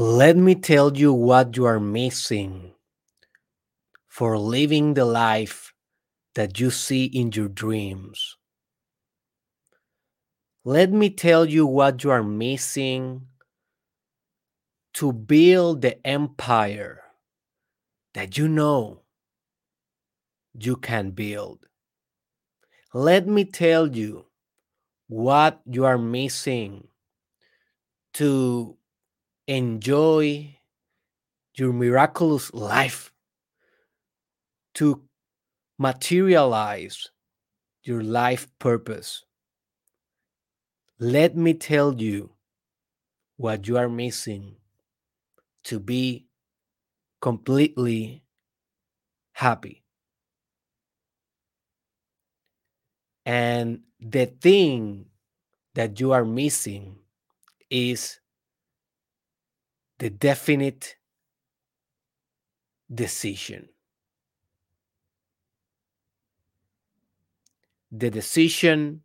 Let me tell you what you are missing for living the life that you see in your dreams. Let me tell you what you are missing to build the empire that you know you can build. Let me tell you what you are missing to enjoy your miraculous life, to materialize your life purpose. Let me tell you what you are missing to be completely happy. And the thing that you are missing is the definite decision. The decision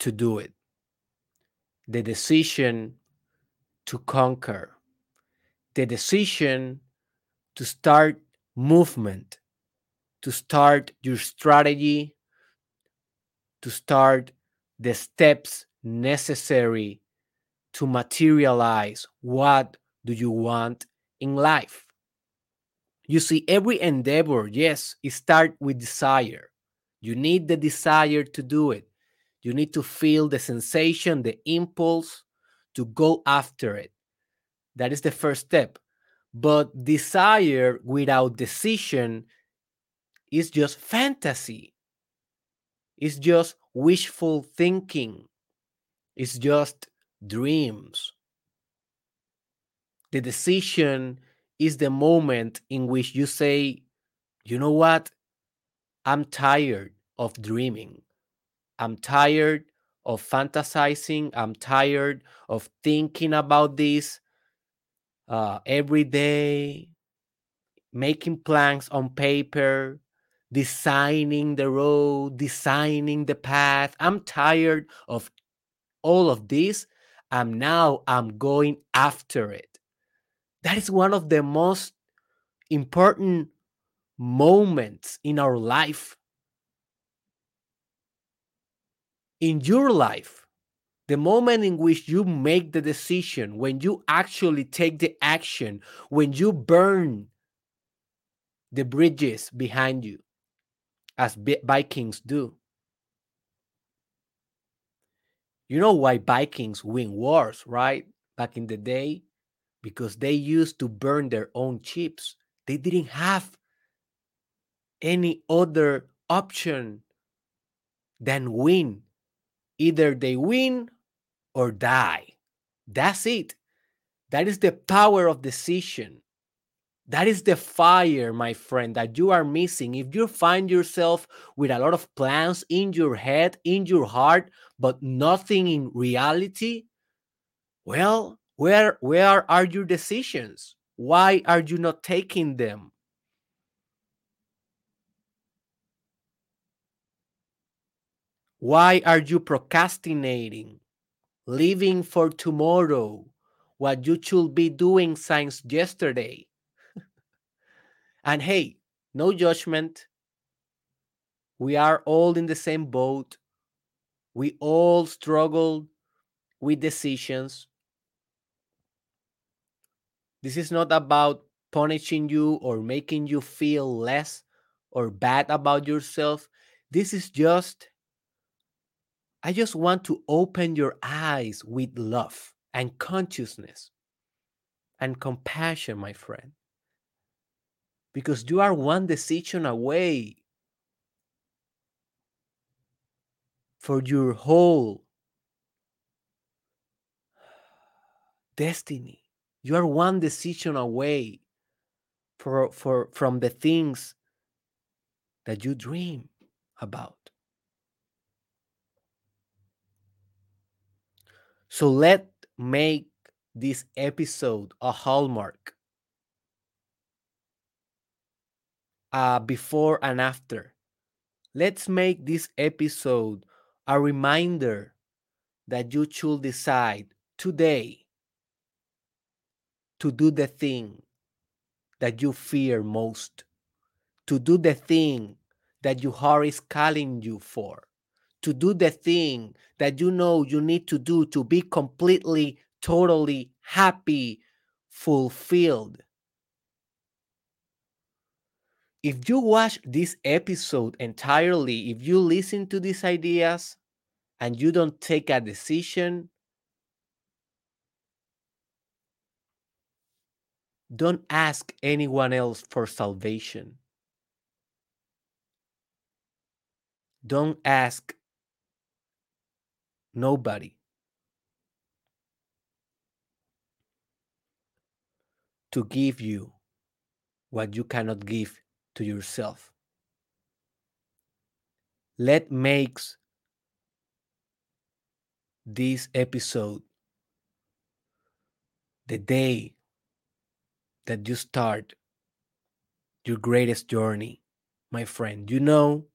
to do it, the decision to conquer, the decision to start movement, to start your strategy, to start the steps necessary to materialize what do you want in life. You see every endeavor yes it start with desire. You need the desire to do it. You need to feel the sensation the impulse to go after it. That is the first step. But desire without decision is just fantasy. It's just wishful thinking. It's just dreams. The decision is the moment in which you say, you know what? I'm tired of dreaming. I'm tired of fantasizing. I'm tired of thinking about this uh, every day, making plans on paper, designing the road, designing the path. I'm tired of all of this. And now I'm going after it. That is one of the most important moments in our life. In your life, the moment in which you make the decision, when you actually take the action, when you burn the bridges behind you, as Vikings do. You know why Vikings win wars, right? Back in the day, because they used to burn their own ships. They didn't have any other option than win. Either they win or die. That's it. That is the power of decision. That is the fire, my friend, that you are missing. If you find yourself with a lot of plans in your head, in your heart, but nothing in reality, well, where where are your decisions? Why are you not taking them? Why are you procrastinating? Living for tomorrow what you should be doing since yesterday? And hey, no judgment. We are all in the same boat. We all struggle with decisions. This is not about punishing you or making you feel less or bad about yourself. This is just, I just want to open your eyes with love and consciousness and compassion, my friend because you are one decision away for your whole destiny. You are one decision away for, for, from the things that you dream about. So let make this episode a hallmark uh, before and after. Let's make this episode a reminder that you should decide today to do the thing that you fear most, to do the thing that your heart is calling you for, to do the thing that you know you need to do to be completely, totally happy, fulfilled. If you watch this episode entirely, if you listen to these ideas and you don't take a decision, don't ask anyone else for salvation. Don't ask nobody. To give you what you cannot give to yourself. Let makes this episode the day that you start your greatest journey, my friend. You know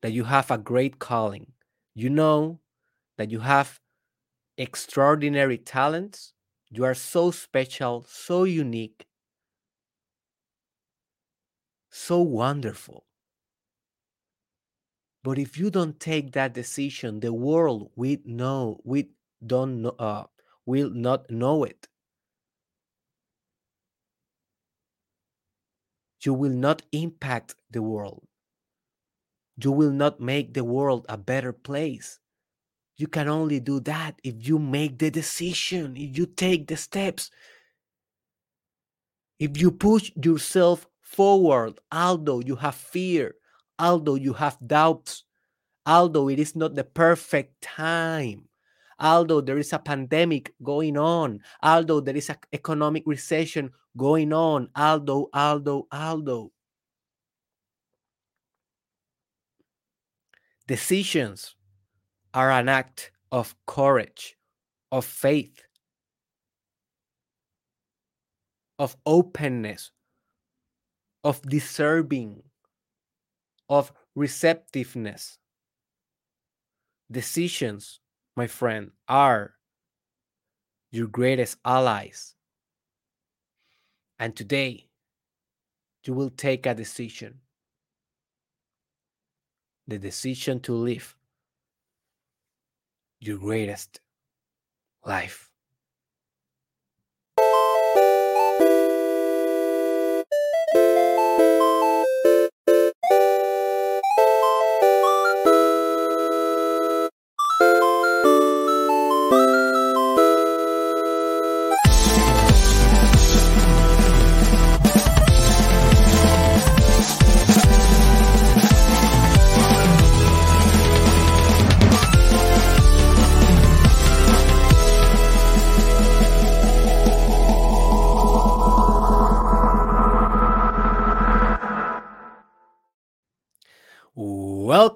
that you have a great calling. You know that you have extraordinary talents. You are so special, so unique, so wonderful. But if you don't take that decision, the world we know we don't know, uh, will not know it. You will not impact the world. You will not make the world a better place. You can only do that if you make the decision, if you take the steps, if you push yourself forward, although you have fear, although you have doubts, although it is not the perfect time, although there is a pandemic going on, although there is an economic recession going on, although, although, although. Decisions are an act of courage, of faith, of openness, of deserving, of receptiveness. Decisions, my friend, are your greatest allies. And today, you will take a decision the decision to live your greatest life.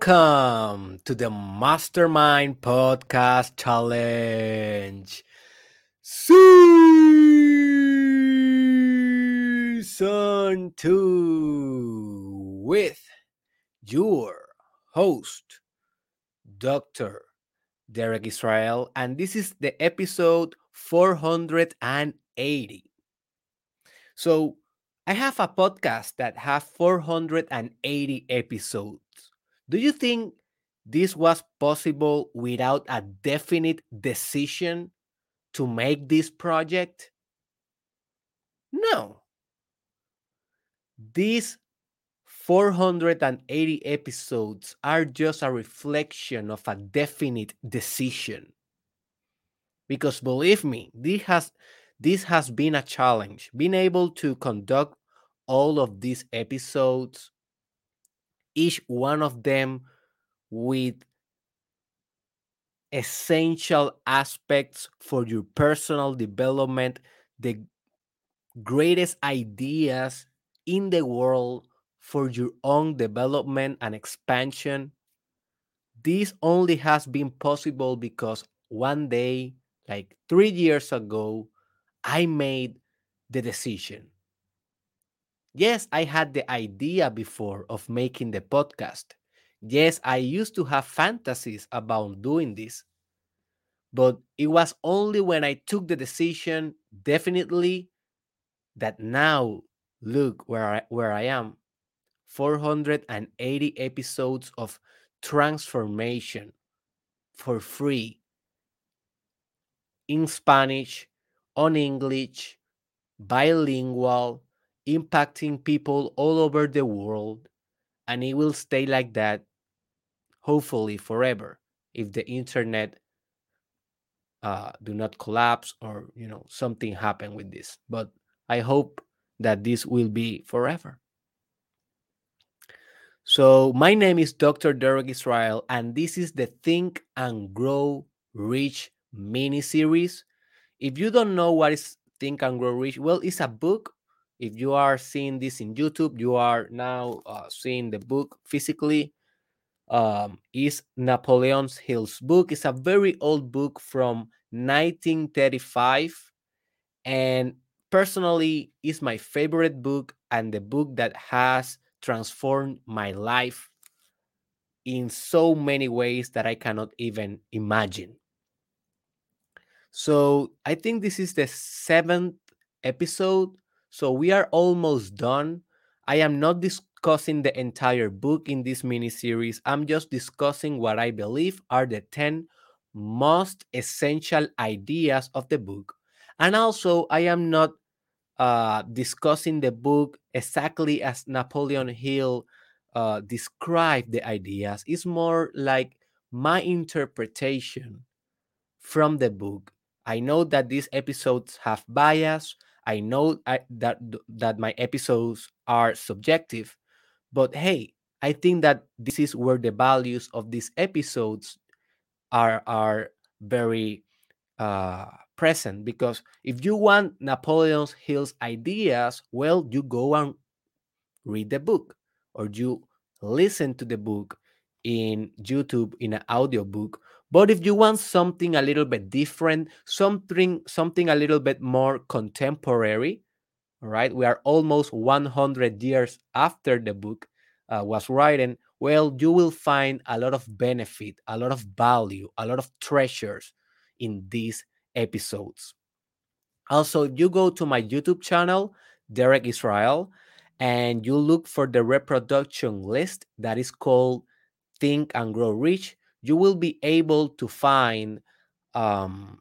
Welcome to the Mastermind Podcast Challenge Season 2 with your host, Dr. Derek Israel, and this is the episode 480. So, I have a podcast that have 480 episodes. Do you think this was possible without a definite decision to make this project? No. These 480 episodes are just a reflection of a definite decision. Because believe me, this has this has been a challenge. Being able to conduct all of these episodes each one of them with essential aspects for your personal development, the greatest ideas in the world for your own development and expansion. This only has been possible because one day, like three years ago, I made the decision Yes, I had the idea before of making the podcast. Yes, I used to have fantasies about doing this. But it was only when I took the decision, definitely, that now look where I, where I am 480 episodes of transformation for free in Spanish, on English, bilingual, impacting people all over the world. And it will stay like that, hopefully forever, if the internet uh, do not collapse or you know something happen with this. But I hope that this will be forever. So my name is Dr. Derek Israel, and this is the Think and Grow Rich mini series. If you don't know what is Think and Grow Rich, well, it's a book. If you are seeing this in YouTube, you are now uh, seeing the book physically. Um, is Napoleon Hill's book. It's a very old book from 1935, and personally, is my favorite book and the book that has transformed my life in so many ways that I cannot even imagine. So I think this is the seventh episode. So we are almost done. I am not discussing the entire book in this mini series. I'm just discussing what I believe are the 10 most essential ideas of the book. And also, I am not uh, discussing the book exactly as Napoleon Hill uh, described the ideas. It's more like my interpretation from the book I know that these episodes have bias. I know I, that that my episodes are subjective, but hey, I think that this is where the values of these episodes are are very uh, present. Because if you want Napoleon Hill's ideas, well, you go and read the book, or you listen to the book in YouTube in an audiobook but if you want something a little bit different, something something a little bit more contemporary, right? we are almost 100 years after the book uh, was written. Well, you will find a lot of benefit, a lot of value, a lot of treasures in these episodes. Also, if you go to my YouTube channel, Derek Israel, and you look for the reproduction list that is called Think and Grow Rich, you will be able to find um,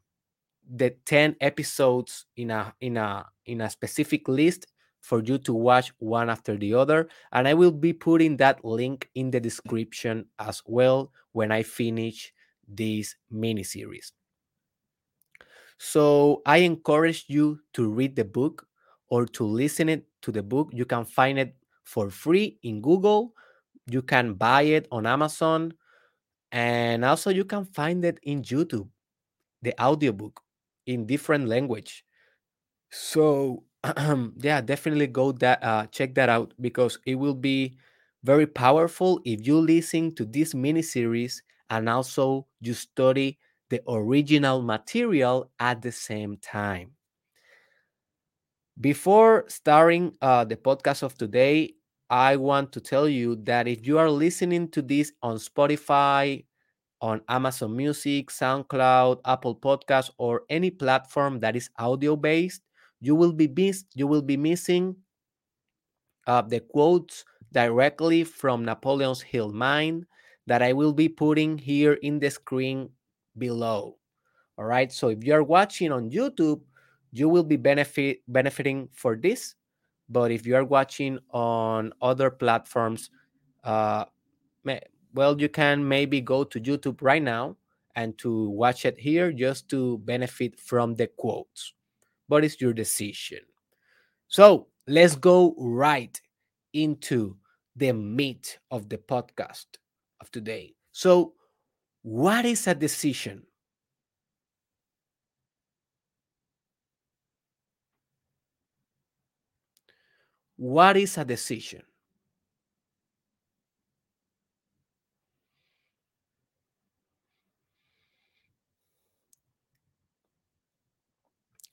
the 10 episodes in a in a in a specific list for you to watch one after the other and i will be putting that link in the description as well when i finish this mini series so i encourage you to read the book or to listen it to the book. You can find it for free in google. You can buy it on amazon and also you can find it in youtube the audiobook in different language. So yeah definitely go that uh, check that out because it will be very powerful if you listen to this mini series and also you study the original material at the same time. Before starting uh, the podcast of today I want to tell you that if you are listening to this on Spotify, on Amazon Music, SoundCloud, Apple Podcasts, or any platform that is audio based, you will be miss- you will be missing uh, the quotes directly from Napoleon's Hill Mine that I will be putting here in the screen below. All right. So if you're watching on YouTube, you will be benefit benefiting for this but if you are watching on other platforms, uh, well, you can maybe go to YouTube right now and to watch it here just to benefit from the quotes. But it's your decision. So let's go right into the meat of the podcast of today. So, what is a decision? What is a decision?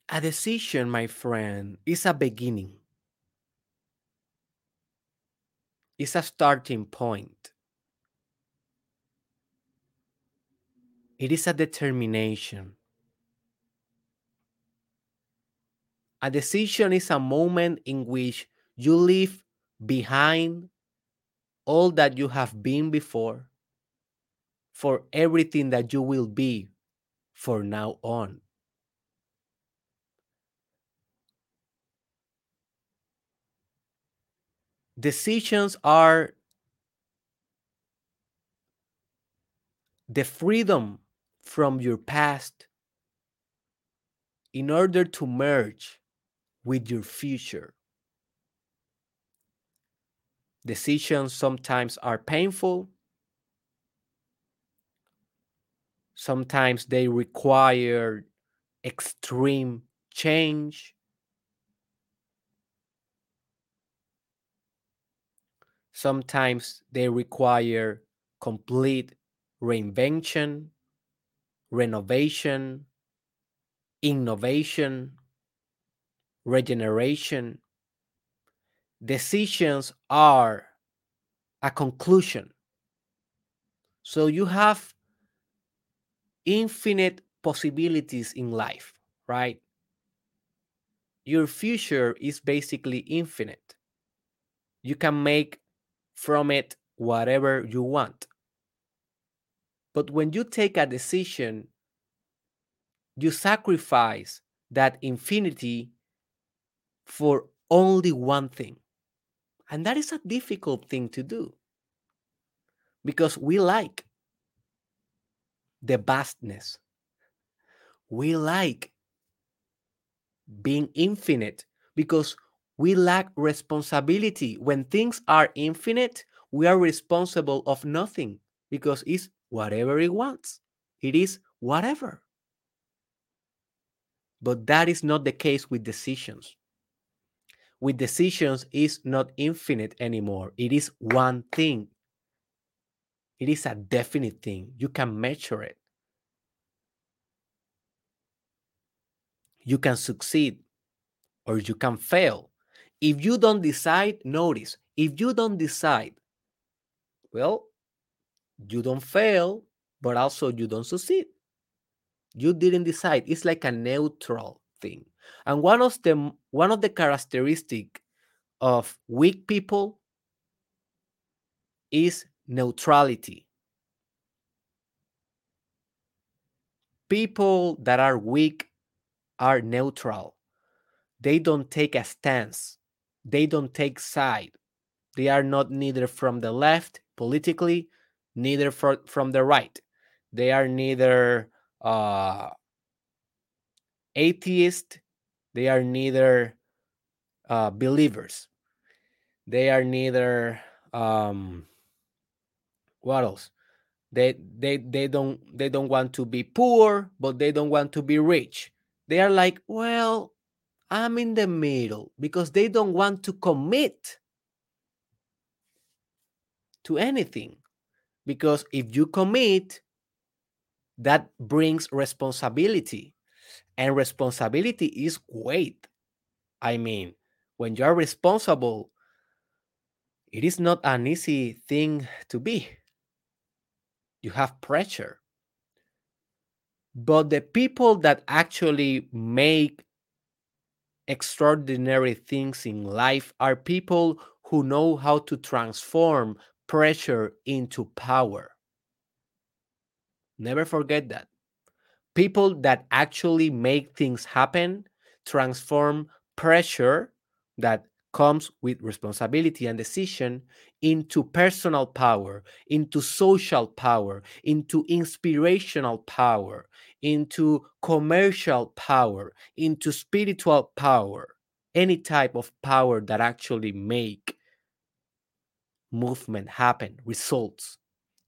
A decision, my friend, is a beginning. It's a starting point. It is a determination. A decision is a moment in which you leave behind all that you have been before for everything that you will be for now on. Decisions are the freedom from your past in order to merge with your future. Decisions sometimes are painful, sometimes they require extreme change. Sometimes they require complete reinvention, renovation, innovation, regeneration. Decisions are a conclusion. So you have infinite possibilities in life, right? Your future is basically infinite. You can make from it whatever you want. But when you take a decision, you sacrifice that infinity for only one thing. And that is a difficult thing to do because we like the vastness. We like being infinite because we lack responsibility. When things are infinite, we are responsible of nothing because it's whatever it wants. It is whatever. But that is not the case with decisions. With decisions, is not infinite anymore. It is one thing. It is a definite thing. You can measure it. You can succeed or you can fail. If you don't decide, notice, if you don't decide, well, you don't fail, but also you don't succeed. You didn't decide. It's like a neutral thing. And one of the one of the characteristic of weak people is neutrality. People that are weak are neutral. They don't take a stance. They don't take side. They are not neither from the left politically, neither for, from the right. They are neither uh, atheist. They are neither uh, believers. They are neither um, what else? They they they don't they don't want to be poor, but they don't want to be rich. They are like, well, I'm in the middle because they don't want to commit to anything. Because if you commit, that brings responsibility. And responsibility is weight. I mean, when you are responsible, it is not an easy thing to be. You have pressure. But the people that actually make extraordinary things in life are people who know how to transform pressure into power. Never forget that. People that actually make things happen transform pressure that comes with responsibility and decision into personal power, into social power, into inspirational power, into commercial power, into spiritual power, any type of power that actually make movement happen, results,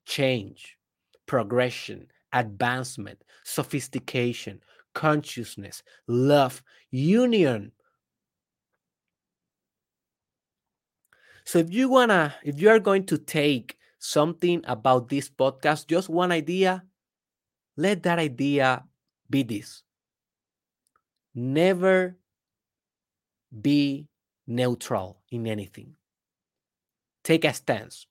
change, progression, advancement, sophistication, consciousness, love, union, So if you wanna, if you are going to take something about this podcast, just one idea, let that idea be this. Never be neutral in anything. Take a stance.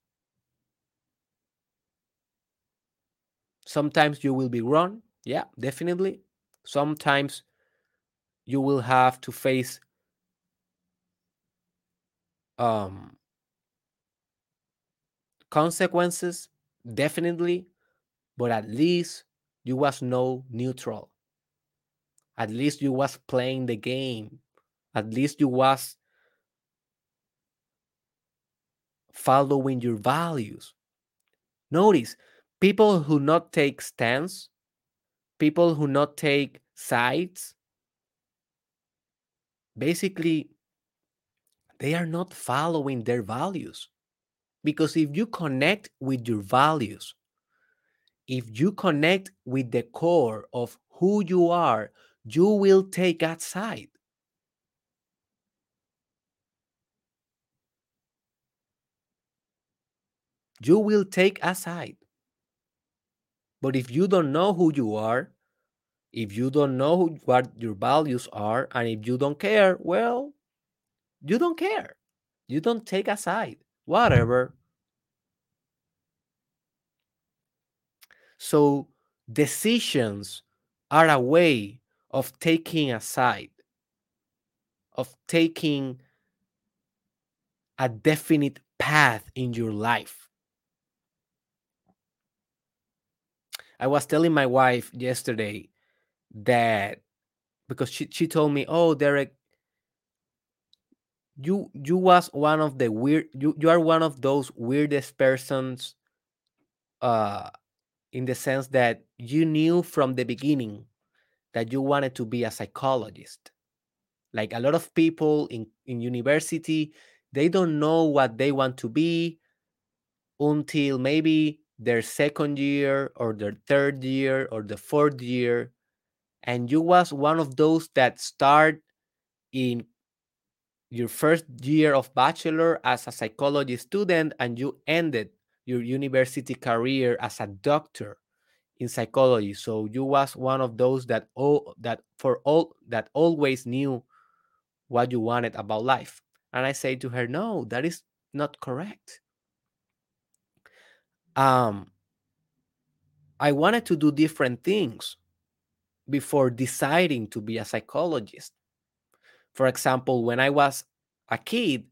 Sometimes you will be wrong. Yeah, definitely. Sometimes you will have to face um, consequences, definitely, but at least you was no neutral. At least you was playing the game. At least you was following your values. Notice people who not take stance, people who not take sides, basically they are not following their values. Because if you connect with your values, if you connect with the core of who you are, you will take that side. You will take a side. But if you don't know who you are, if you don't know who, what your values are, and if you don't care, well, you don't care. You don't take a side. Whatever. So decisions are a way of taking a side, of taking a definite path in your life. I was telling my wife yesterday that because she, she told me, "Oh, Derek, you you was one of the weird you, you are one of those weirdest persons uh in the sense that you knew from the beginning that you wanted to be a psychologist. Like a lot of people in in university they don't know what they want to be until maybe their second year or their third year or the fourth year and you was one of those that start in your first year of bachelor as a psychology student and you ended your university career as a doctor in psychology. So you was one of those that all that for all that always knew what you wanted about life. And i say to her no that is not correct um i wanted to do different things before deciding to be a psychologist for example, when I was a kid,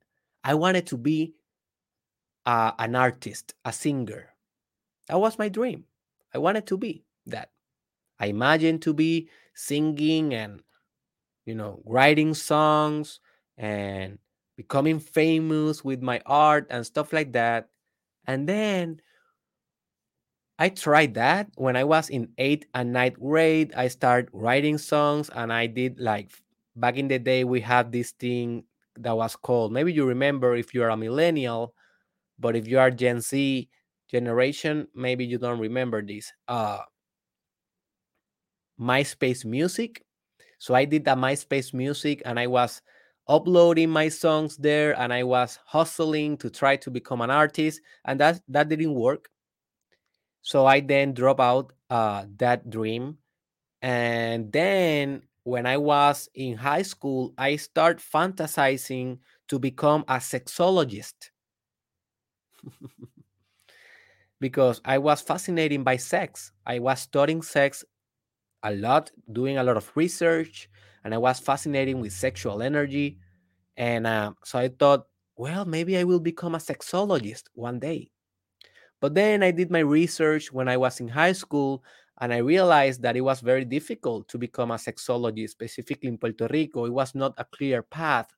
I wanted to be uh, an artist, a singer. That was my dream. I wanted to be that. I imagined to be singing and, you know, writing songs and becoming famous with my art and stuff like that. And then I tried that when I was in eighth and ninth grade. I started writing songs and I did like back in the day we had this thing that was called maybe you remember if you are a millennial but if you are gen z generation maybe you don't remember this uh myspace music so i did that myspace music and i was uploading my songs there and i was hustling to try to become an artist and that that didn't work so i then drop out uh, that dream and then when I was in high school, I start fantasizing to become a sexologist because I was fascinated by sex. I was studying sex a lot, doing a lot of research, and I was fascinated with sexual energy. And uh, so I thought, well, maybe I will become a sexologist one day. But then I did my research when I was in high school and I realized that it was very difficult to become a sexologist, specifically in Puerto Rico. It was not a clear path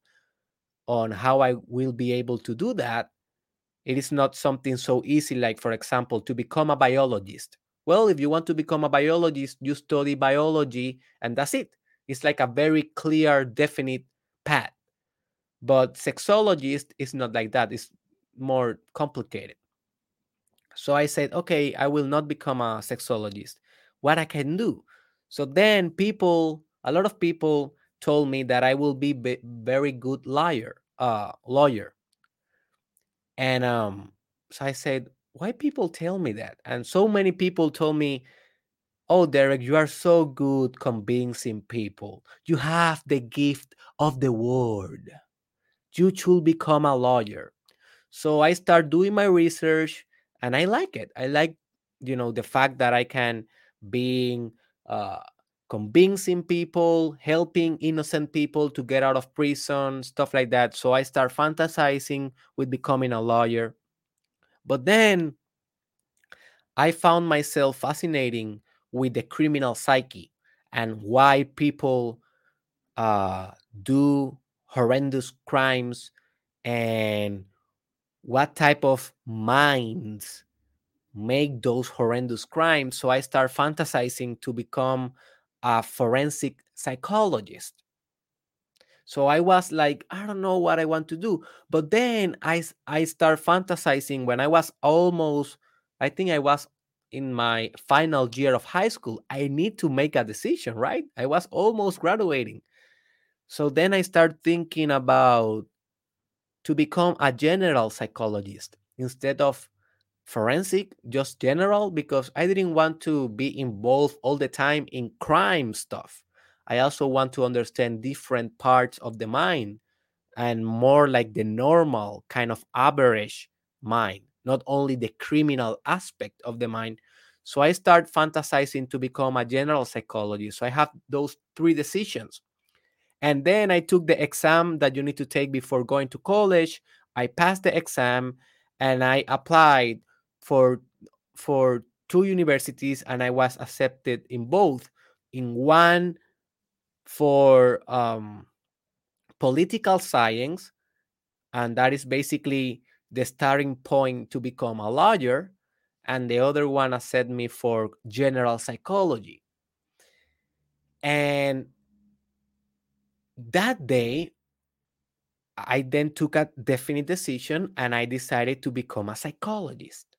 on how I will be able to do that. It is not something so easy, like, for example, to become a biologist. Well, if you want to become a biologist, you study biology and that's it. It's like a very clear, definite path. But sexologist is not like that, it's more complicated. So I said, okay, I will not become a sexologist what I can do. So then people, a lot of people told me that I will be b- very good liar, uh, lawyer. And um, so I said, why people tell me that? And so many people told me, oh, Derek, you are so good convincing people. You have the gift of the word. You should become a lawyer. So I start doing my research and I like it. I like, you know, the fact that I can being uh, convincing people, helping innocent people to get out of prison, stuff like that. So I start fantasizing with becoming a lawyer. But then I found myself fascinating with the criminal psyche and why people uh, do horrendous crimes and what type of minds make those horrendous crimes. So I start fantasizing to become a forensic psychologist. So I was like, I don't know what I want to do. But then I, I start fantasizing when I was almost, I think I was in my final year of high school. I need to make a decision, right? I was almost graduating. So then I start thinking about to become a general psychologist instead of forensic, just general, because I didn't want to be involved all the time in crime stuff. I also want to understand different parts of the mind and more like the normal kind of average mind, not only the criminal aspect of the mind. So I start fantasizing to become a general psychologist. So I have those three decisions. And then I took the exam that you need to take before going to college. I passed the exam and I applied for for two universities and I was accepted in both. In one for um, political science, and that is basically the starting point to become a lawyer, and the other one accepted me for general psychology. And that day, I then took a definite decision and I decided to become a psychologist.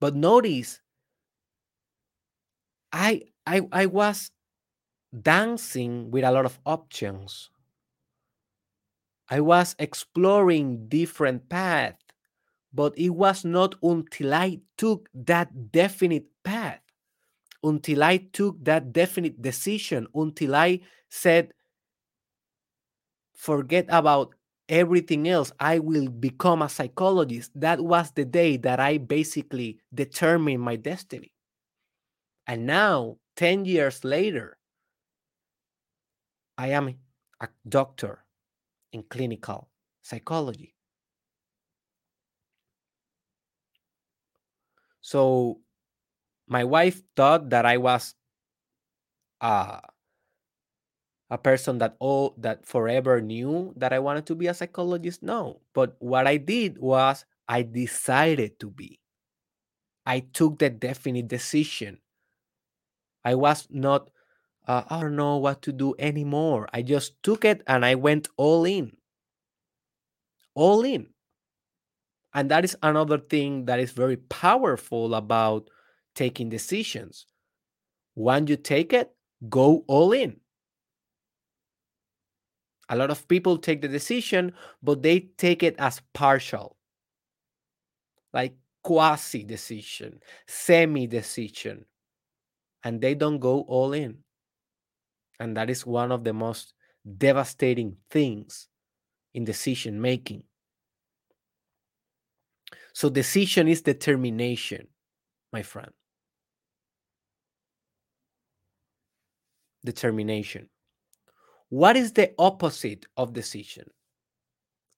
But notice, I I I was dancing with a lot of options. I was exploring different paths, but it was not until I took that definite path, until I took that definite decision, until I said, forget about everything else, I will become a psychologist. That was the day that I basically determined my destiny. And now, 10 years later, I am a doctor in clinical psychology. So my wife thought that I was uh, a person that all that forever knew that I wanted to be a psychologist. No, but what I did was I decided to be. I took the definite decision. I was not uh, I don't know what to do anymore. I just took it and I went all in. All in. And that is another thing that is very powerful about taking decisions. When you take it, go all in. A lot of people take the decision, but they take it as partial, like quasi decision, semi decision, and they don't go all in. And that is one of the most devastating things in decision making. So, decision is determination, my friend. Determination. What is the opposite of decision?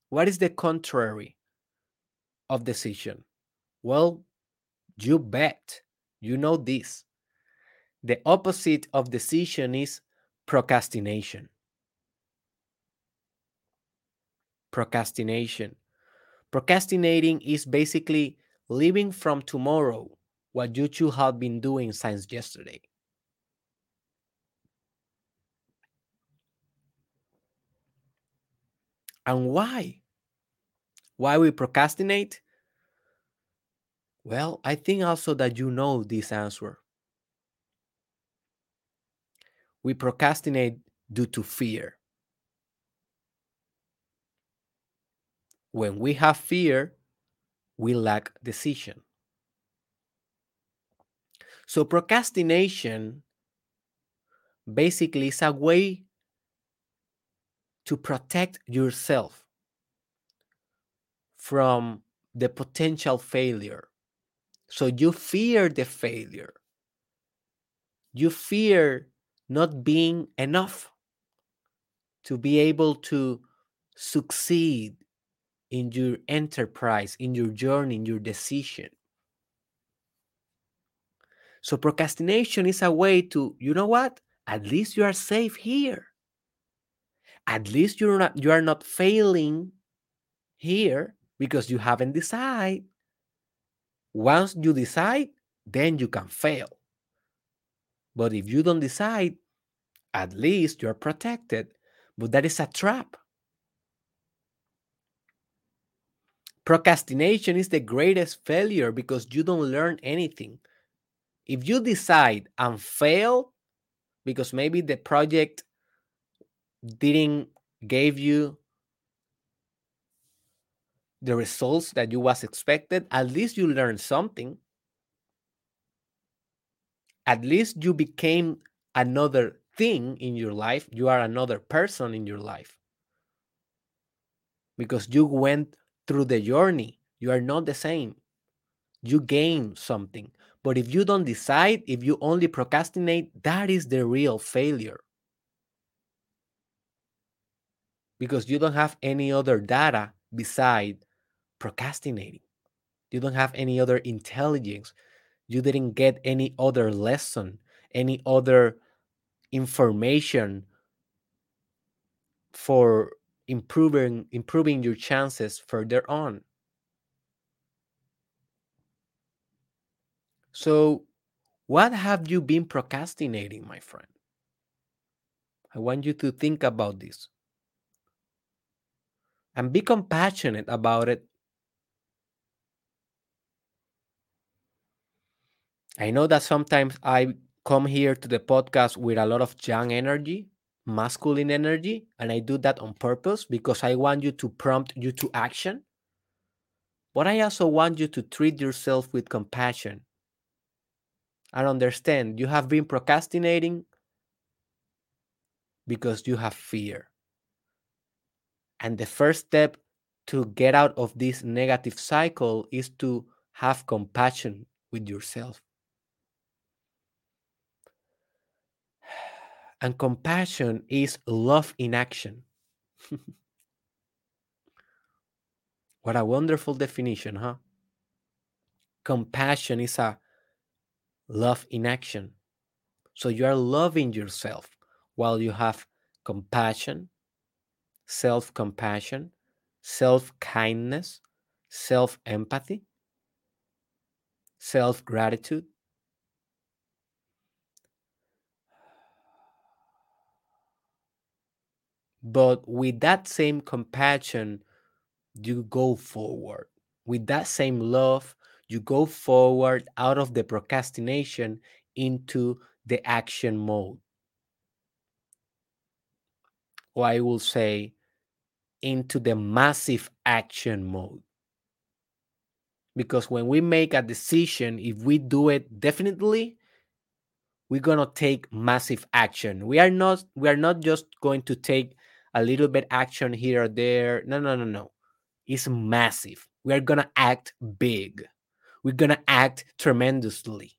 What is the contrary of decision? Well, you bet. You know this. The opposite of decision is procrastination. Procrastination. Procrastinating is basically living from tomorrow what you should have been doing since yesterday. And why? Why we procrastinate? Well, I think also that you know this answer. We procrastinate due to fear. When we have fear, we lack decision. So, procrastination basically is a way to protect yourself from the potential failure. So, you fear the failure. you fear not being enough to be able to succeed in your enterprise, in your journey, in your decision. So, procrastination is a way to, you know what? At least you are safe here. At least you're not you are not failing here because you haven't decided. Once you decide, then you can fail. But if you don't decide, at least you're protected. But that is a trap. Procrastination is the greatest failure because you don't learn anything. If you decide and fail because maybe the project didn't give you the results that you was expected, at least you learned something. At least you became another thing in your life. You are another person in your life. Because you went through the journey. You are not the same. You gain something. But if you don't decide, if you only procrastinate, that is the real failure. Because you don't have any other data beside procrastinating. You don't have any other intelligence. You didn't get any other lesson, any other information for improving improving your chances further on. So, what have you been procrastinating, my friend? I want you to think about this and be compassionate about it. I know that sometimes I come here to the podcast with a lot of young energy, masculine energy, and I do that on purpose because I want you to prompt you to action. But I also want you to treat yourself with compassion and understand you have been procrastinating because you have fear. And the first step to get out of this negative cycle is to have compassion with yourself. And compassion is love in action. what a wonderful definition, huh? Compassion is a love in action. So you are loving yourself while you have compassion, self compassion, self kindness, self empathy, self gratitude. But with that same compassion, you go forward. With that same love, you go forward out of the procrastination into the action mode. Or I will say, into the massive action mode. Because when we make a decision, if we do it definitely, we're gonna take massive action. We are not we are not just going to take a little bit action here or there. No, no, no, no. It's massive. We are gonna act big. We're gonna act tremendously.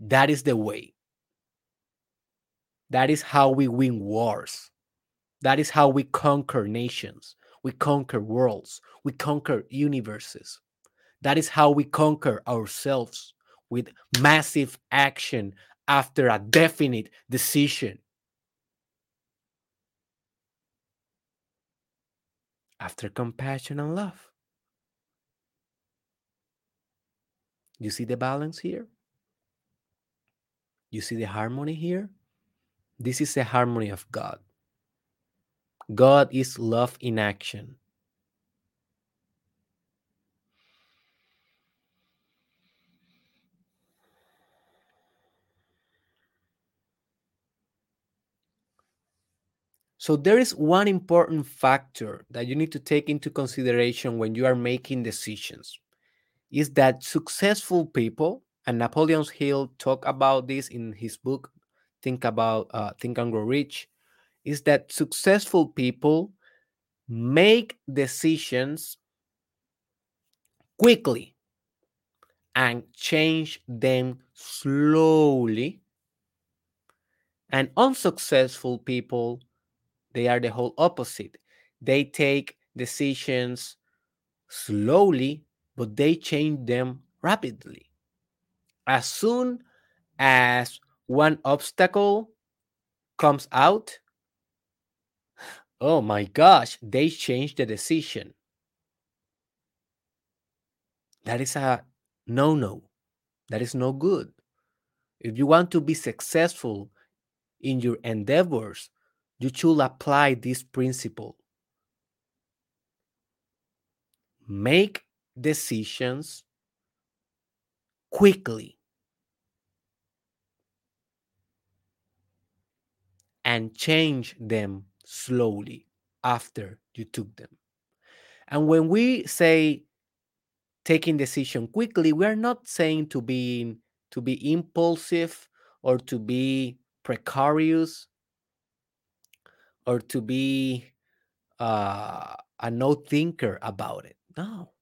That is the way. That is how we win wars. That is how we conquer nations. We conquer worlds. We conquer universes. That is how we conquer ourselves with massive action after a definite decision. After compassion and love. You see the balance here? You see the harmony here? This is the harmony of God. God is love in action. So, there is one important factor that you need to take into consideration when you are making decisions is that successful people, and Napoleon Hill talked about this in his book, Think About uh, Think and Grow Rich, is that successful people make decisions quickly and change them slowly. And unsuccessful people, they are the whole opposite. They take decisions slowly, but they change them rapidly. As soon as one obstacle comes out, oh my gosh, they change the decision. That is a no no. That is no good. If you want to be successful in your endeavors, you should apply this principle. Make decisions quickly and change them slowly after you took them. And when we say taking decision quickly, we are not saying to be to be impulsive or to be precarious or to be uh, a no thinker about it. No.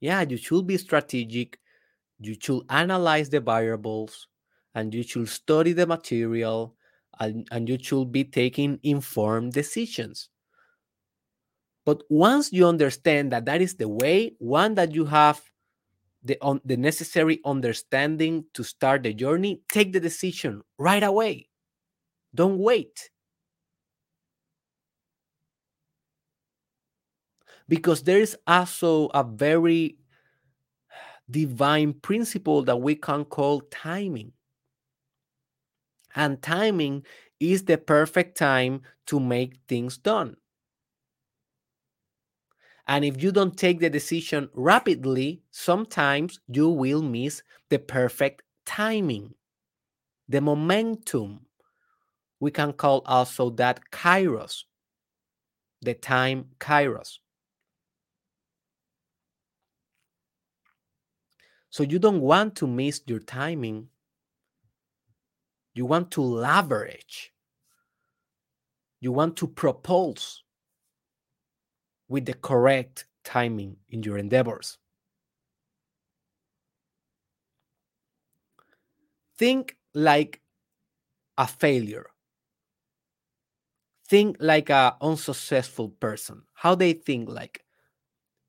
Yeah, you should be strategic. You should analyze the variables and you should study the material and, and you should be taking informed decisions. But once you understand that that is the way, one that you have the, on, the necessary understanding to start the journey, take the decision right away. Don't wait. Because there is also a very divine principle that we can call timing. And timing is the perfect time to make things done. And if you don't take the decision rapidly, sometimes you will miss the perfect timing, the momentum. We can call also that kairos, the time kairos. So you don't want to miss your timing. You want to leverage. You want to propose with the correct timing in your endeavors. Think like a failure. Think like a unsuccessful person. How they think like.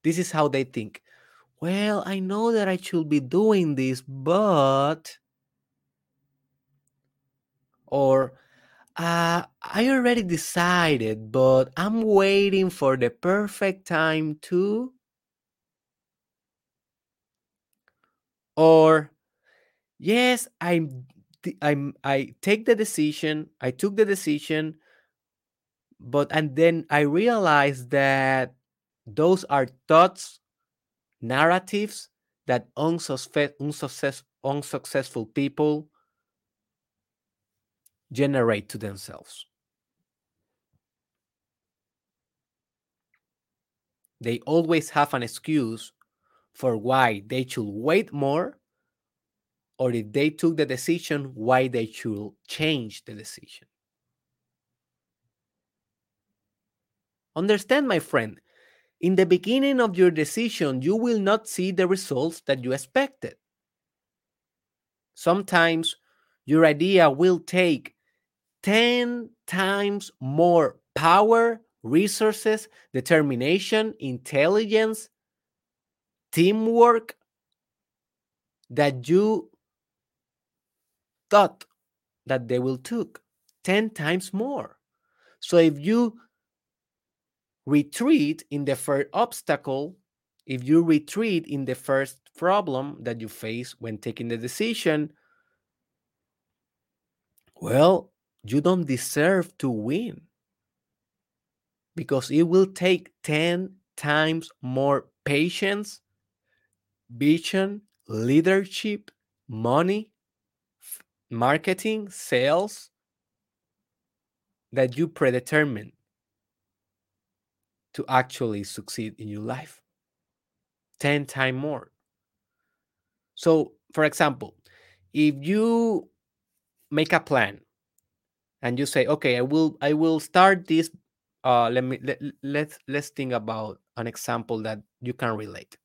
This is how they think. Well, I know that I should be doing this, but or uh, I already decided, but I'm waiting for the perfect time to. Or, yes, I'm, I'm, I take the decision. I took the decision, but and then I realized that those are thoughts, narratives that unsuccess, unsuccess, unsuccessful people generate to themselves. They always have an excuse for why they should wait more, or if they took the decision, why they should change the decision. Understand, my friend, in the beginning of your decision, you will not see the results that you expected. Sometimes your idea will take 10 times more power, resources, determination, intelligence, teamwork that you thought that they will took 10 times more. So if you retreat in the first obstacle, if you retreat in the first problem that you face when taking the decision, well, you don't deserve to win because it will take 10 times more patience, vision, leadership, money, marketing, sales that you predetermine to actually succeed in your life. 10 times more. So, for example, if you make a plan and you say okay i will i will start this uh let me let, let's let's think about an example that you can relate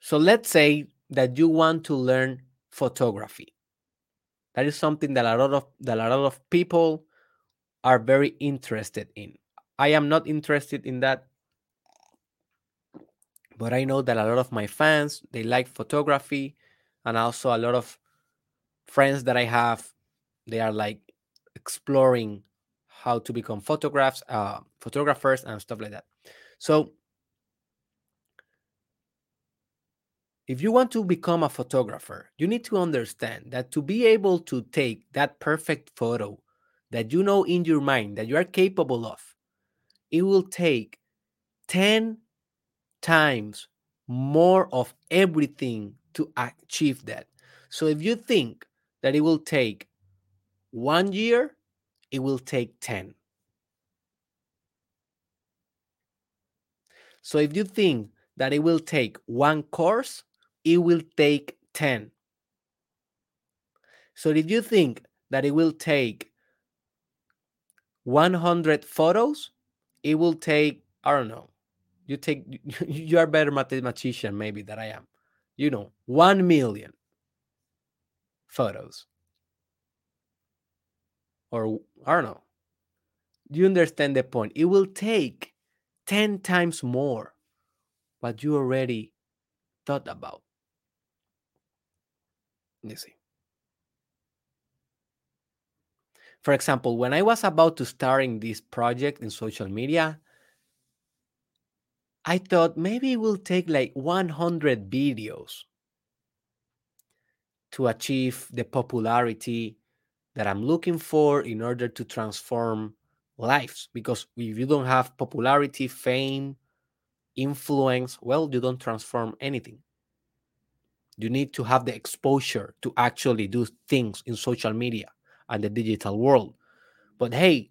So let's say that you want to learn photography. That is something that a lot of that a lot of people are very interested in. I am not interested in that, but I know that a lot of my fans they like photography, and also a lot of friends that I have, they are like exploring how to become photographs, uh, photographers, and stuff like that. So, if you want to become a photographer, you need to understand that to be able to take that perfect photo that you know in your mind that you are capable of, it will take 10 times more of everything to achieve that. So if you think that it will take one year, it will take 10. So if you think that it will take one course, it will take 10. So if you think that it will take 100 photos, it will take, I don't know, you take, you are better mathematician maybe than I am. You know, 1 million photos. Or, I don't know. You understand the point. It will take 10 times more what you already thought about. You see. For example, when I was about to starting this project in social media, I thought maybe it will take like 100 videos to achieve the popularity that I'm looking for in order to transform lives. Because if you don't have popularity, fame, influence, well, you don't transform anything. You need to have the exposure to actually do things in social media and the digital world. But hey,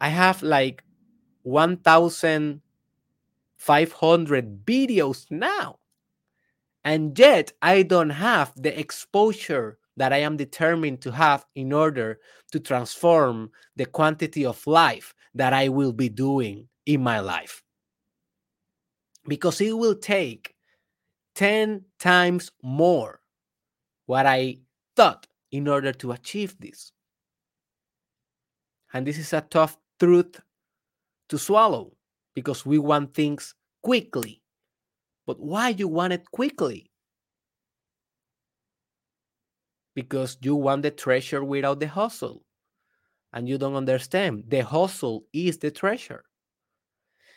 I have like 1,500 videos now. And yet I don't have the exposure that I am determined to have in order to transform the quantity of life that I will be doing in my life. Because it will take 10 times more what I thought in order to achieve this. And this is a tough truth to swallow because we want things quickly. But why do you want it quickly? Because you want the treasure without the hustle. And you don't understand. The hustle is the treasure.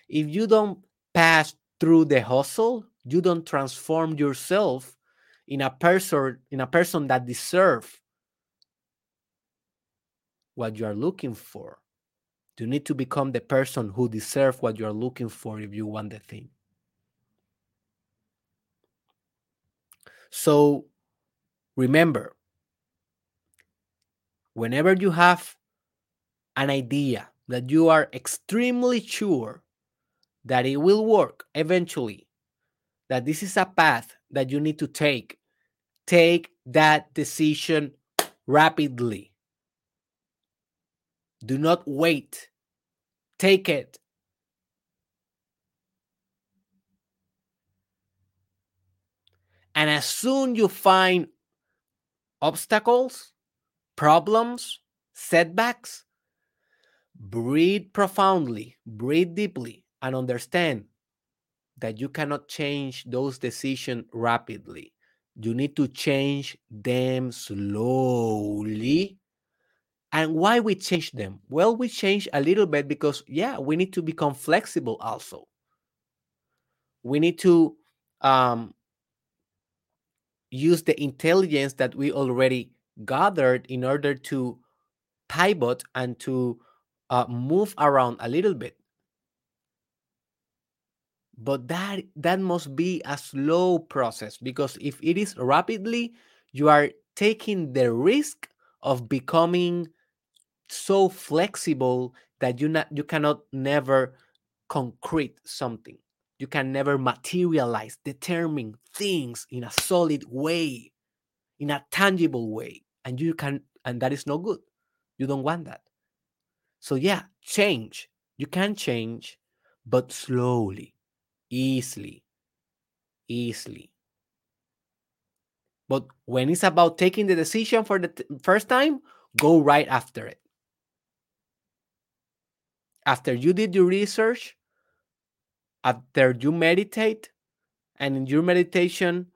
If you don't pass through the hustle, you don't transform yourself in a person in a person that deserve what you are looking for you need to become the person who deserve what you are looking for if you want the thing so remember whenever you have an idea that you are extremely sure that it will work eventually that this is a path that you need to take, take that decision rapidly. Do not wait. Take it. And as soon you find obstacles, problems, setbacks, breathe profoundly, breathe deeply, and understand that you cannot change those decisions rapidly. You need to change them slowly. And why we change them? Well, we change a little bit because, yeah, we need to become flexible also. We need to um, use the intelligence that we already gathered in order to pivot and to uh, move around a little bit. But that that must be a slow process because if it is rapidly you are taking the risk of becoming so flexible that you not you cannot never concrete something you can never materialize determine things in a solid way in a tangible way and you can and that is no good you don't want that so yeah change you can change but slowly easily. easily. But when it's about taking the decision for the first time, go right after it. After you did your research, after you meditate, and in your meditation,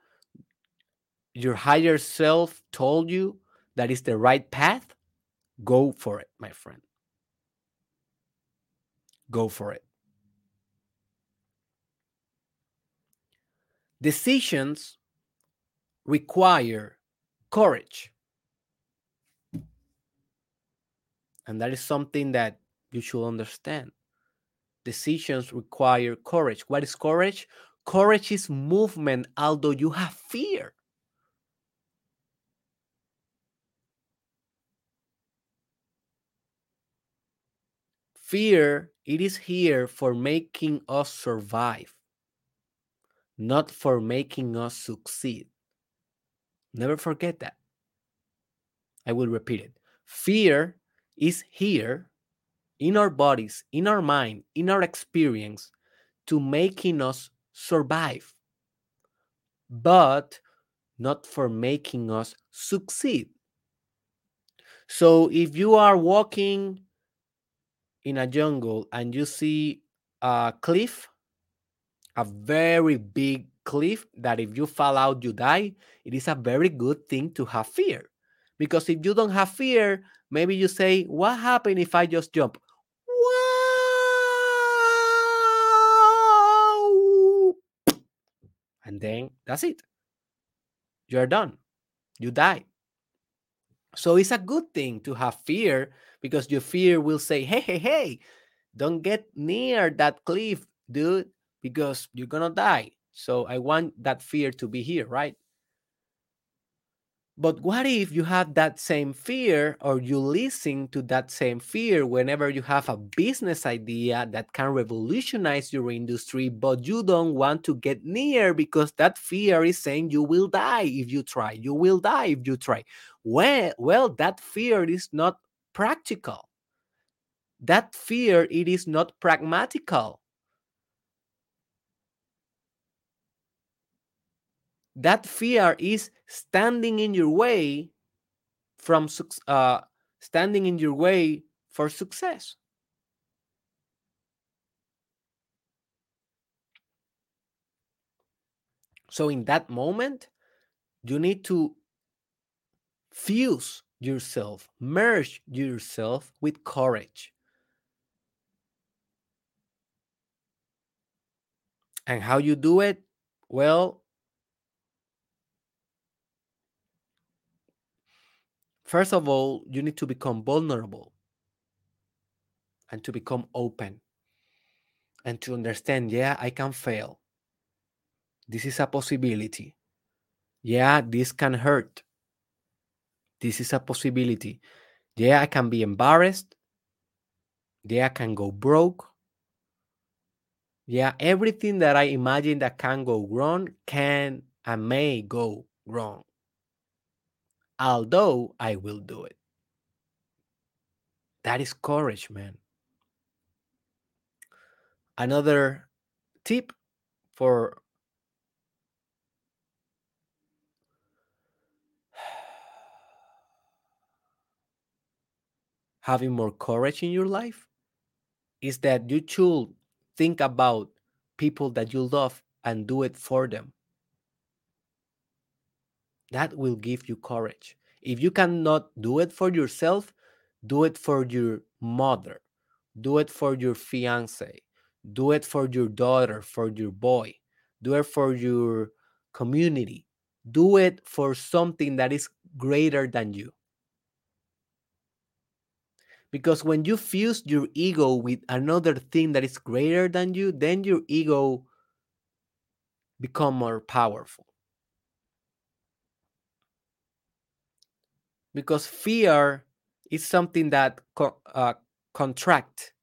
your higher self told you that is the right path, go for it, my friend. Go for it. Decisions require courage. And that is something that you should understand. Decisions require courage. What is courage? Courage is movement, although you have fear. Fear, it is here for making us survive, not for making us succeed. Never forget that. I will repeat it. Fear is here in our bodies, in our mind, in our experience to making us survive, but not for making us succeed. So if you are walking in a jungle and you see a cliff, a very big cliff that if you fall out, you die, it is a very good thing to have fear. Because if you don't have fear, maybe you say, What happened if I just jump? And then that's it. You're done. You die. So it's a good thing to have fear because your fear will say, Hey, hey, hey, don't get near that cliff, dude, because you're going to die. So I want that fear to be here, right? But what if you have that same fear or you listen to that same fear whenever you have a business idea that can revolutionize your industry, but you don't want to get near because that fear is saying you will die if you try, you will die if you try. Well, well, that fear is not practical. That fear it is not pragmatical. That fear is standing in your way from uh, standing in your way for success. So, in that moment, you need to fuse yourself, merge yourself with courage. And how you do it? Well, First of all, you need to become vulnerable and to become open and to understand, yeah, I can fail. This is a possibility. Yeah, this can hurt. This is a possibility. Yeah, I can be embarrassed. Yeah, I can go broke. Yeah, everything that I imagine that can go wrong can and may go wrong although I will do it. That is courage, man. Another tip for having more courage in your life is that you should think about people that you love and do it for them that will give you courage. If you cannot do it for yourself, do it for your mother, do it for your fiance, do it for your daughter, for your boy, do it for your community, do it for something that is greater than you. Because when you fuse your ego with another thing that is greater than you, then your ego become more powerful. Because fear is something that co- uh, contract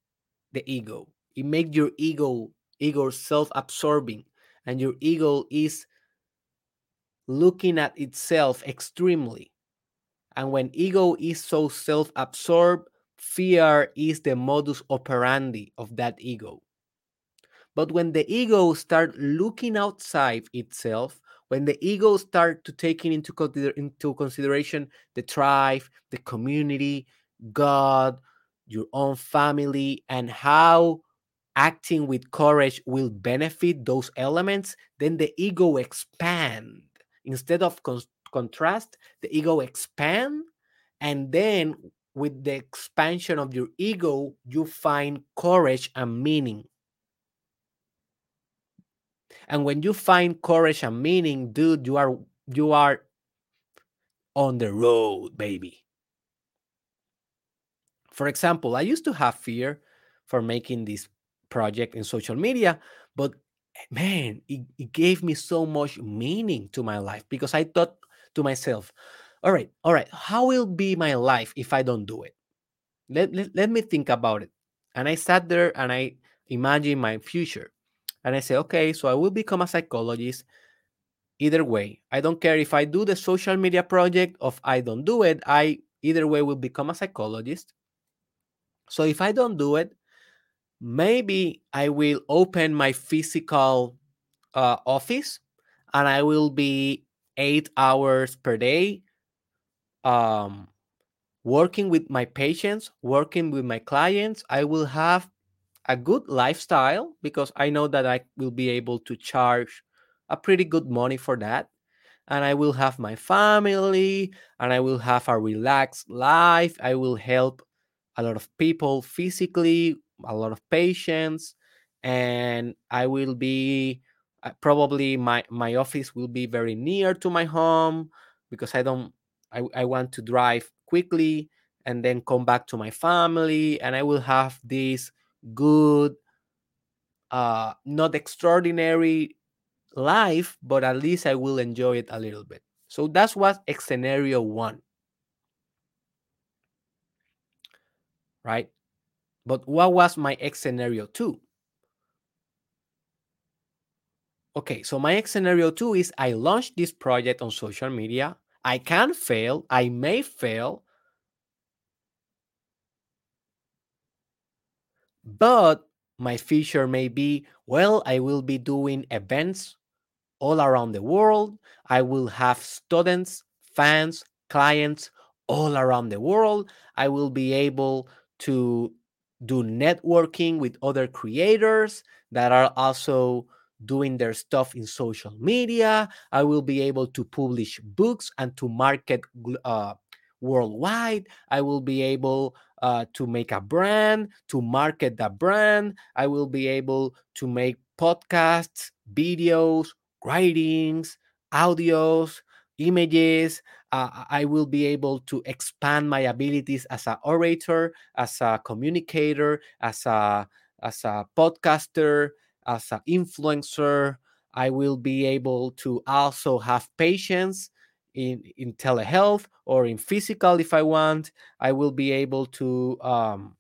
the ego. It makes your ego ego self-absorbing and your ego is looking at itself extremely. And when ego is so self-absorbed fear is the modus operandi of that ego. But when the ego start looking outside itself, when the ego start to taking into, consider- into consideration the tribe, the community, God, your own family, and how acting with courage will benefit those elements, then the ego expand. Instead of con- contrast, the ego expand, and then with the expansion of your ego, you find courage and meaning. And when you find courage and meaning, dude, you are you are on the road, baby. For example, I used to have fear for making this project in social media, but eh, man, it, it gave me so much meaning to my life because I thought to myself, all right, all right, how will be my life if I don't do it? Let, let, let me think about it. And I sat there and I imagined my future. And I say, okay, so I will become a psychologist. Either way, I don't care if I do the social media project or if I don't do it. I either way will become a psychologist. So if I don't do it, maybe I will open my physical uh, office and I will be eight hours per day um, working with my patients, working with my clients. I will have a good lifestyle because I know that I will be able to charge a pretty good money for that. And I will have my family and I will have a relaxed life. I will help a lot of people physically, a lot of patients, and I will be uh, probably my my office will be very near to my home because I don't I, I want to drive quickly and then come back to my family and I will have this good uh not extraordinary life but at least I will enjoy it a little bit. So that's what scenario 1. Right? But what was my X scenario two? Okay, so my X scenario two is I launched this project on social media. I can fail, I may fail, but my future may be well, I will be doing events all around the world. I will have students, fans, clients all around the world. I will be able to do networking with other creators that are also doing their stuff in social media. I will be able to publish books and to market uh, worldwide. I will be able uh, to make a brand, to market that brand. I will be able to make podcasts, videos, writings, audios, images. Uh, I will be able to expand my abilities as an orator, as a communicator, as a as a podcaster, as an influencer. I will be able to also have patients in in telehealth or in physical if I want. I will be able to um,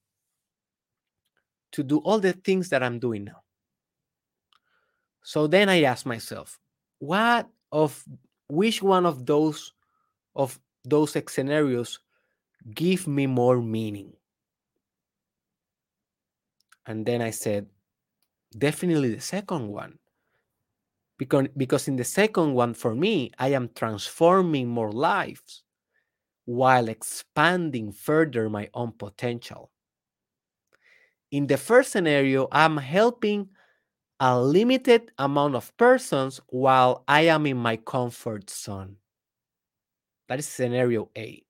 to do all the things that I'm doing now. So then I ask myself, what of which one of those of those scenarios give me more meaning? And then I said, definitely the second one. Because, because in the second one, for me, I am transforming more lives while expanding further my own potential. In the first scenario, I'm helping a limited amount of persons while I am in my comfort zone. That is scenario A.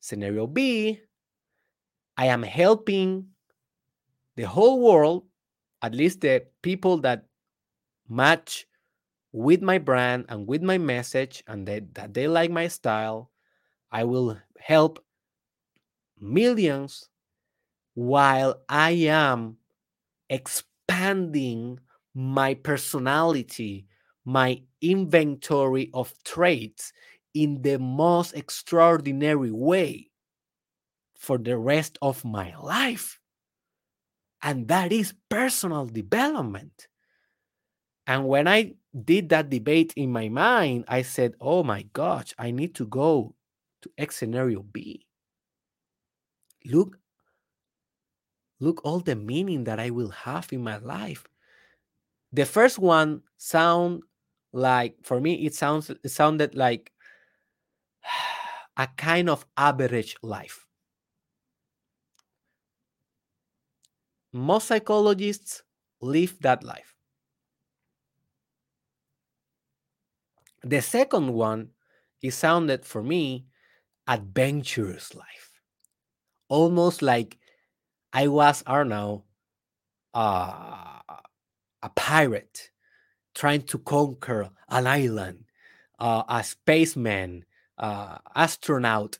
Scenario B, I am helping the whole world, at least the people that match with my brand and with my message and they, that they like my style. I will help millions while I am expanding my personality, my inventory of traits in the most extraordinary way for the rest of my life. And that is personal development. And when I did that debate in my mind, I said, oh my gosh, I need to go to X scenario B. Look, look all the meaning that I will have in my life. The first one sound like for me it sounds it sounded like a kind of average life. Most psychologists live that life. The second one, it sounded for me adventurous life. Almost like I was, I don't know, uh, a pirate trying to conquer an island, uh, a spaceman, uh, astronaut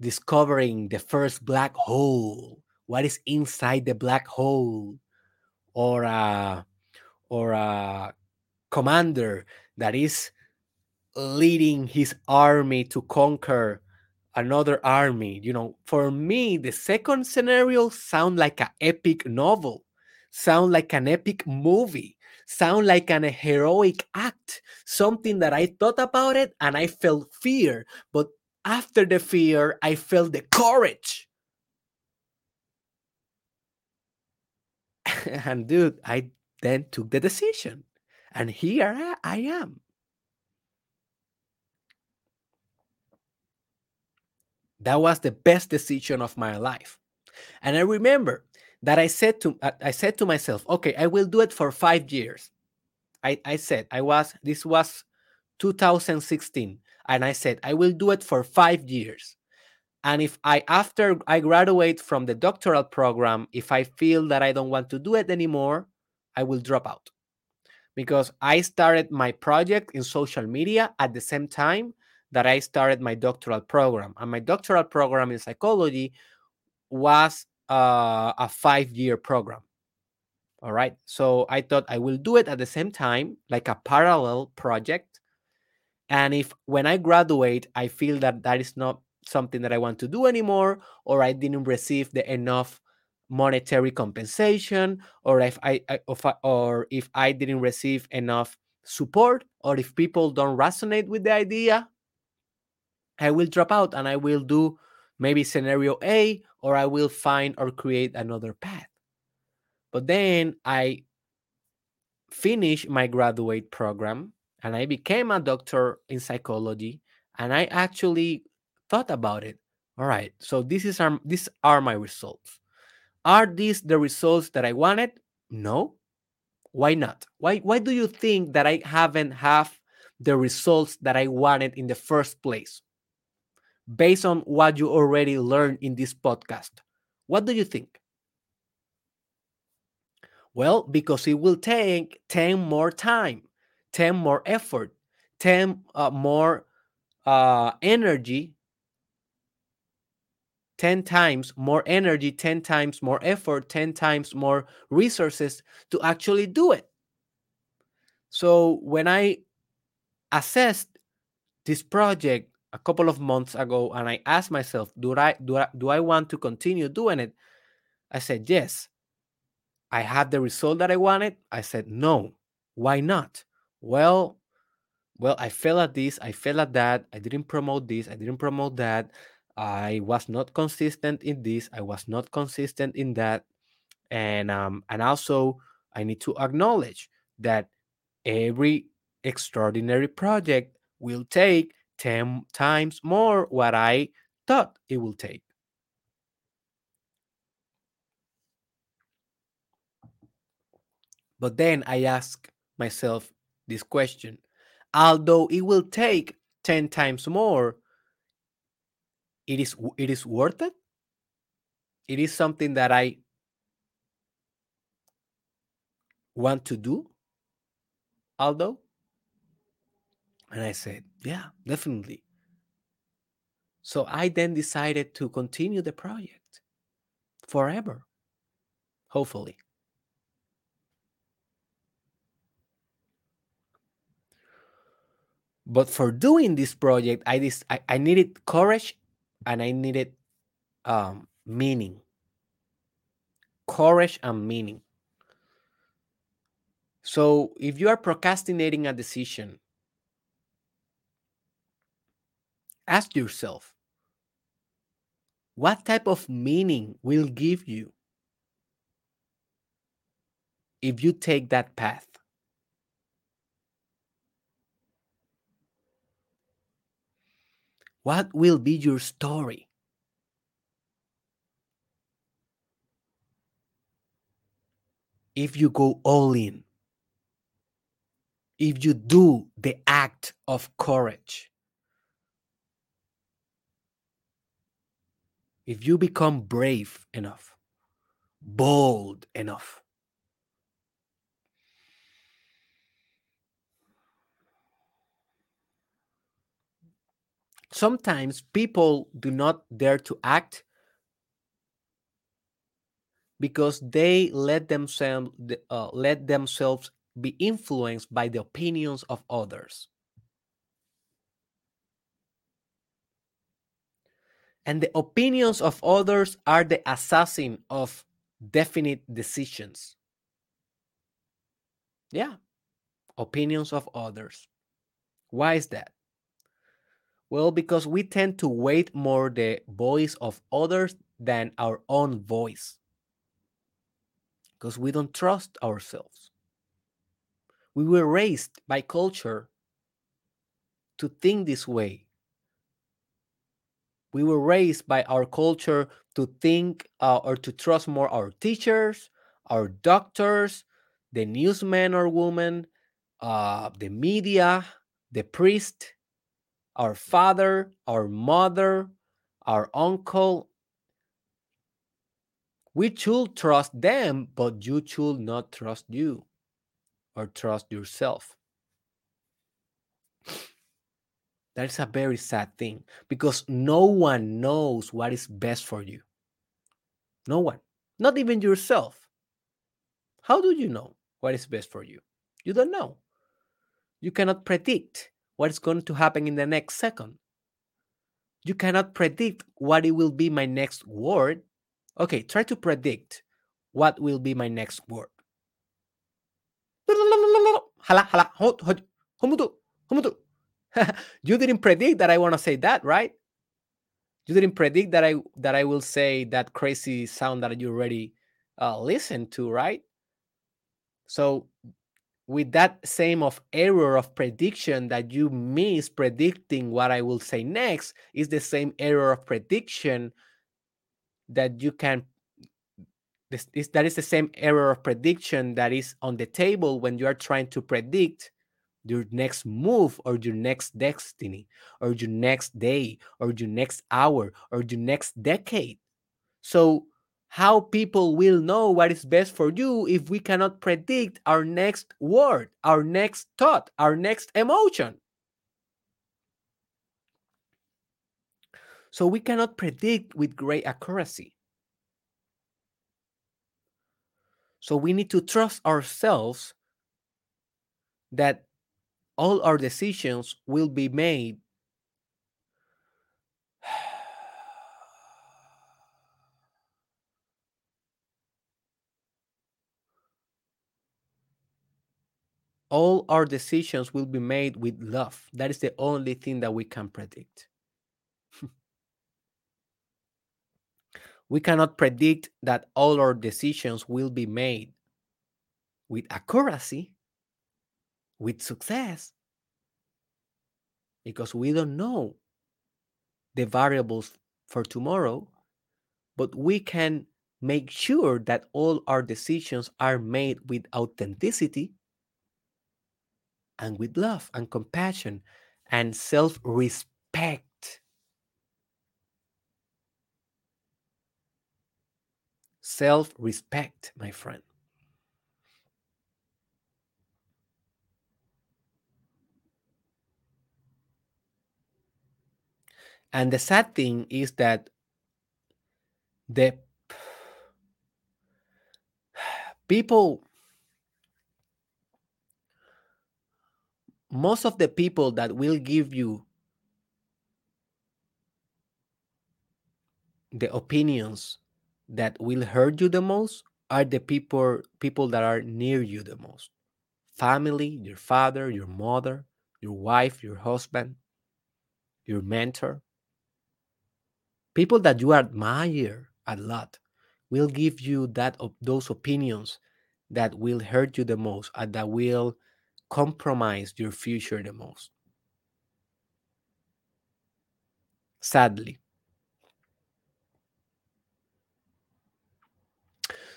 discovering the first black hole, what is inside the black hole, or a, or a commander that is leading his army to conquer another army. You know, for me, the second scenario sound like an epic novel, sound like an epic movie, sound like an eh, heroic act, something that I thought about it and I felt fear, but after the fear, I felt the courage. and dude, I then took the decision. And here I am. That was the best decision of my life. And I remember that I said to I said to myself, okay, I will do it for five years. I, I said I was this was 2016, and I said I will do it for five years. And if I after I graduate from the doctoral program, if I feel that I don't want to do it anymore, I will drop out. Because I started my project in social media at the same time that I started my doctoral program. And my doctoral program in psychology was uh, a five year program. All right. So I thought I will do it at the same time, like a parallel project. And if when I graduate, I feel that that is not something that I want to do anymore, or I didn't receive the enough monetary compensation, or if I, I or if I didn't receive enough support, or if people don't resonate with the idea, I will drop out and I will do maybe scenario A or I will find or create another path. But then I finished my graduate program and I became a doctor in psychology and I actually thought about it. All right, so this is our, these are my results. Are these the results that I wanted? No. Why not? Why why do you think that I haven't have the results that I wanted in the first place? Based on what you already learned in this podcast? What do you think? Well, because it will take 10 more time, 10 more effort, 10 uh, more uh, energy, 10 times more energy, 10 times more effort, 10 times more resources to actually do it. So when I assessed this project a couple of months ago and I asked myself, do I do I, do I want to continue doing it? I said yes. I had the result that I wanted. I said no. Why not? Well, well, I failed at this, I failed at that. I didn't promote this, I didn't promote that. I was not consistent in this, I was not consistent in that. And um and also I need to acknowledge that every extraordinary project will take 10 times more what I thought it will take. But then I ask myself this question although it will take 10 times more, it is it is worth it? It is something that I want to do, although and I said, Yeah, definitely. So I then decided to continue the project forever, hopefully. But for doing this project, I, dis- I, I needed courage and I needed um, meaning. Courage and meaning. So if you are procrastinating a decision, ask yourself what type of meaning will give you if you take that path? What will be your story? If you go all in, if you do the act of courage, if you become brave enough, bold enough, sometimes people do not dare to act because they let themselves uh, let themselves be influenced by the opinions of others and the opinions of others are the assassin of definite decisions. Yeah. Opinions of others. Why is that? Well because we tend to weight more the voice of others than our own voice. Because we don't trust ourselves. We were raised by culture to think this way we were raised by our culture to think uh, or to trust more our teachers, our doctors, the newsman or woman, uh, the media, the priest, our father, our mother, our uncle. We should trust them, but you should not trust you or trust yourself. That is a very sad thing because no one knows what is best for you. No one, not even yourself. How do you know what is best for you? You don't know. You cannot predict what is going to happen in the next second. You cannot predict what it will be my next word. Okay, try to predict what will be my next word. you didn't predict that I want to say that, right? You didn't predict that I that I will say that crazy sound that you already uh, listened to, right? So with that same of error of prediction that you miss predicting what I will say next is the same error of prediction that you can this is that is the same error of prediction that is on the table when you are trying to predict your next move or your next destiny or your next day or your next hour or your next decade. So, how people will know what is best for you if we cannot predict our next word, our next thought, our next emotion? So, we cannot predict with great accuracy. So, we need to trust ourselves that all our decisions will be made all our decisions will be made with love. That is the only thing that we can predict. we cannot predict that all our decisions will be made with accuracy with success because we don't know the variables for tomorrow, but we can make sure that all our decisions are made with authenticity and with love and compassion and self respect. Self respect, my friend. And the sad thing is that the people, most of the people that will give you the opinions that will hurt you the most are the people people that are near you the most. Family your father your mother your wife your husband your mentor people that you admire a lot will give you that of those opinions that will hurt you the most and that will compromise your future the most. Sadly.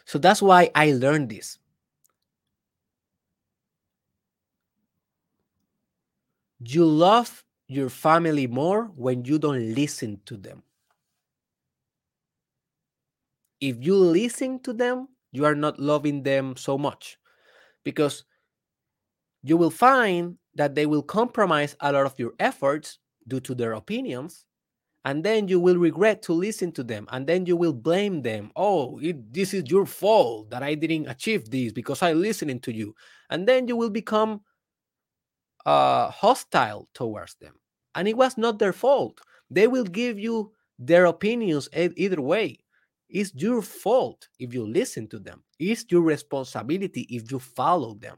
So that's why I learned this. You love your family more when you don't listen to them. If you listen to them, you are not loving them so much because you will find that they will compromise a lot of your efforts due to their opinions and then you will regret to listen to them and then you will blame them. Oh it, this is your fault that i didn't achieve this because i listening to you. And then you will become uh, hostile towards them. And it was not their fault. They will give you their opinions either way it's your fault if you listen to them it's your responsibility if you follow them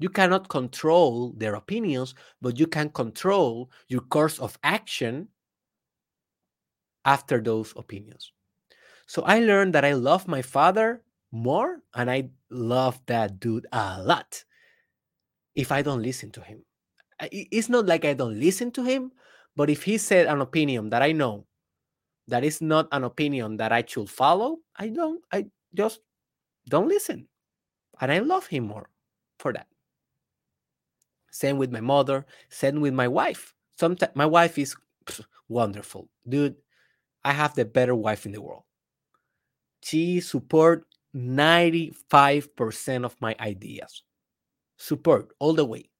you cannot control their opinions, but you can control your course of action after those opinions. So I learned that I love my father more and I love that dude a lot if I don't listen to him. It's not like I don't listen to him, but if he said an opinion that I know that is not an opinion that I should follow, I don't, I just don't listen. And I love him more for that. Same with my mother. Same with my wife. Sometimes my wife is wonderful, dude. I have the better wife in the world. She support 95% of my ideas. Support all the way.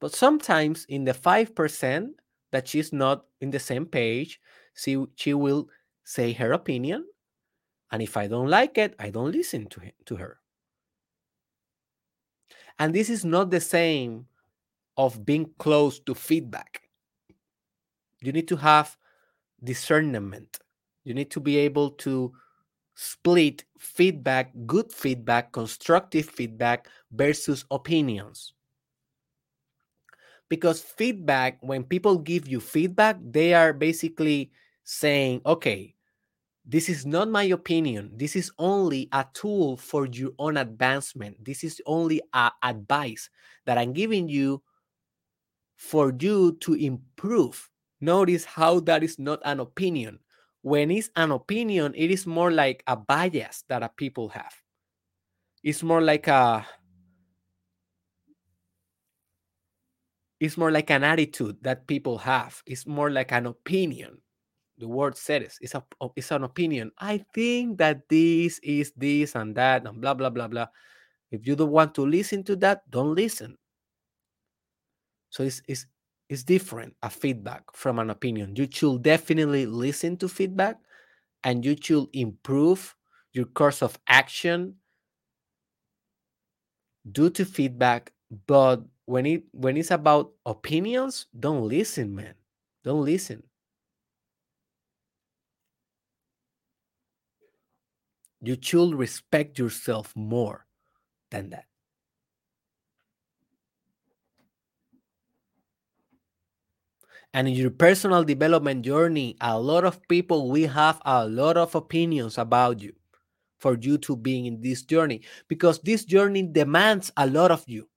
But sometimes in the 5% that she's not in the same page, she, she will say her opinion. And if I don't like it, I don't listen to, him, to her. And this is not the same of being close to feedback. You need to have discernment. You need to be able to split feedback, good feedback, constructive feedback versus opinions. Because feedback, when people give you feedback, they are basically saying, okay, this is not my opinion. This is only a tool for your own advancement. This is only a advice that I'm giving you for you to improve. Notice how that is not an opinion. When it's an opinion, it is more like a bias that a people have. It's more like a it's more like an attitude that people have. It's more like an opinion. The word says. It's a it's an opinion. I think that this is this and that and blah blah blah blah. If you don't want to listen to that, don't listen. So it's, it's, it's different a feedback from an opinion. You should definitely listen to feedback and you should improve your course of action due to feedback. But when it when it's about opinions, don't listen, man. Don't listen. You should respect yourself more than that. And in your personal development journey, a lot of people will have a lot of opinions about you for you to be in this journey because this journey demands a lot of you.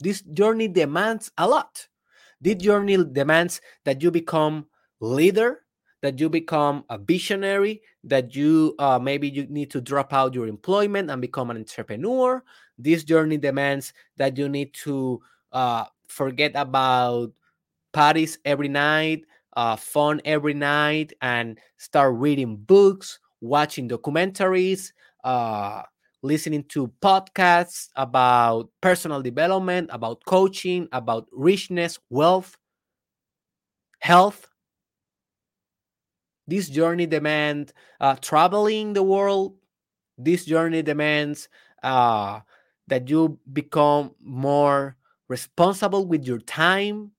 This journey demands a lot. This journey demands that you become leader, that you become a visionary, that you uh, maybe you need to drop out your employment and become an entrepreneur. This journey demands that you need to uh, forget about parties every night, uh, fun every night, and start reading books, watching documentaries, uh, listening to podcasts about personal development, about coaching, about richness, wealth, health. This journey demands uh, traveling the world. This journey demands uh, that you become more responsible with your time,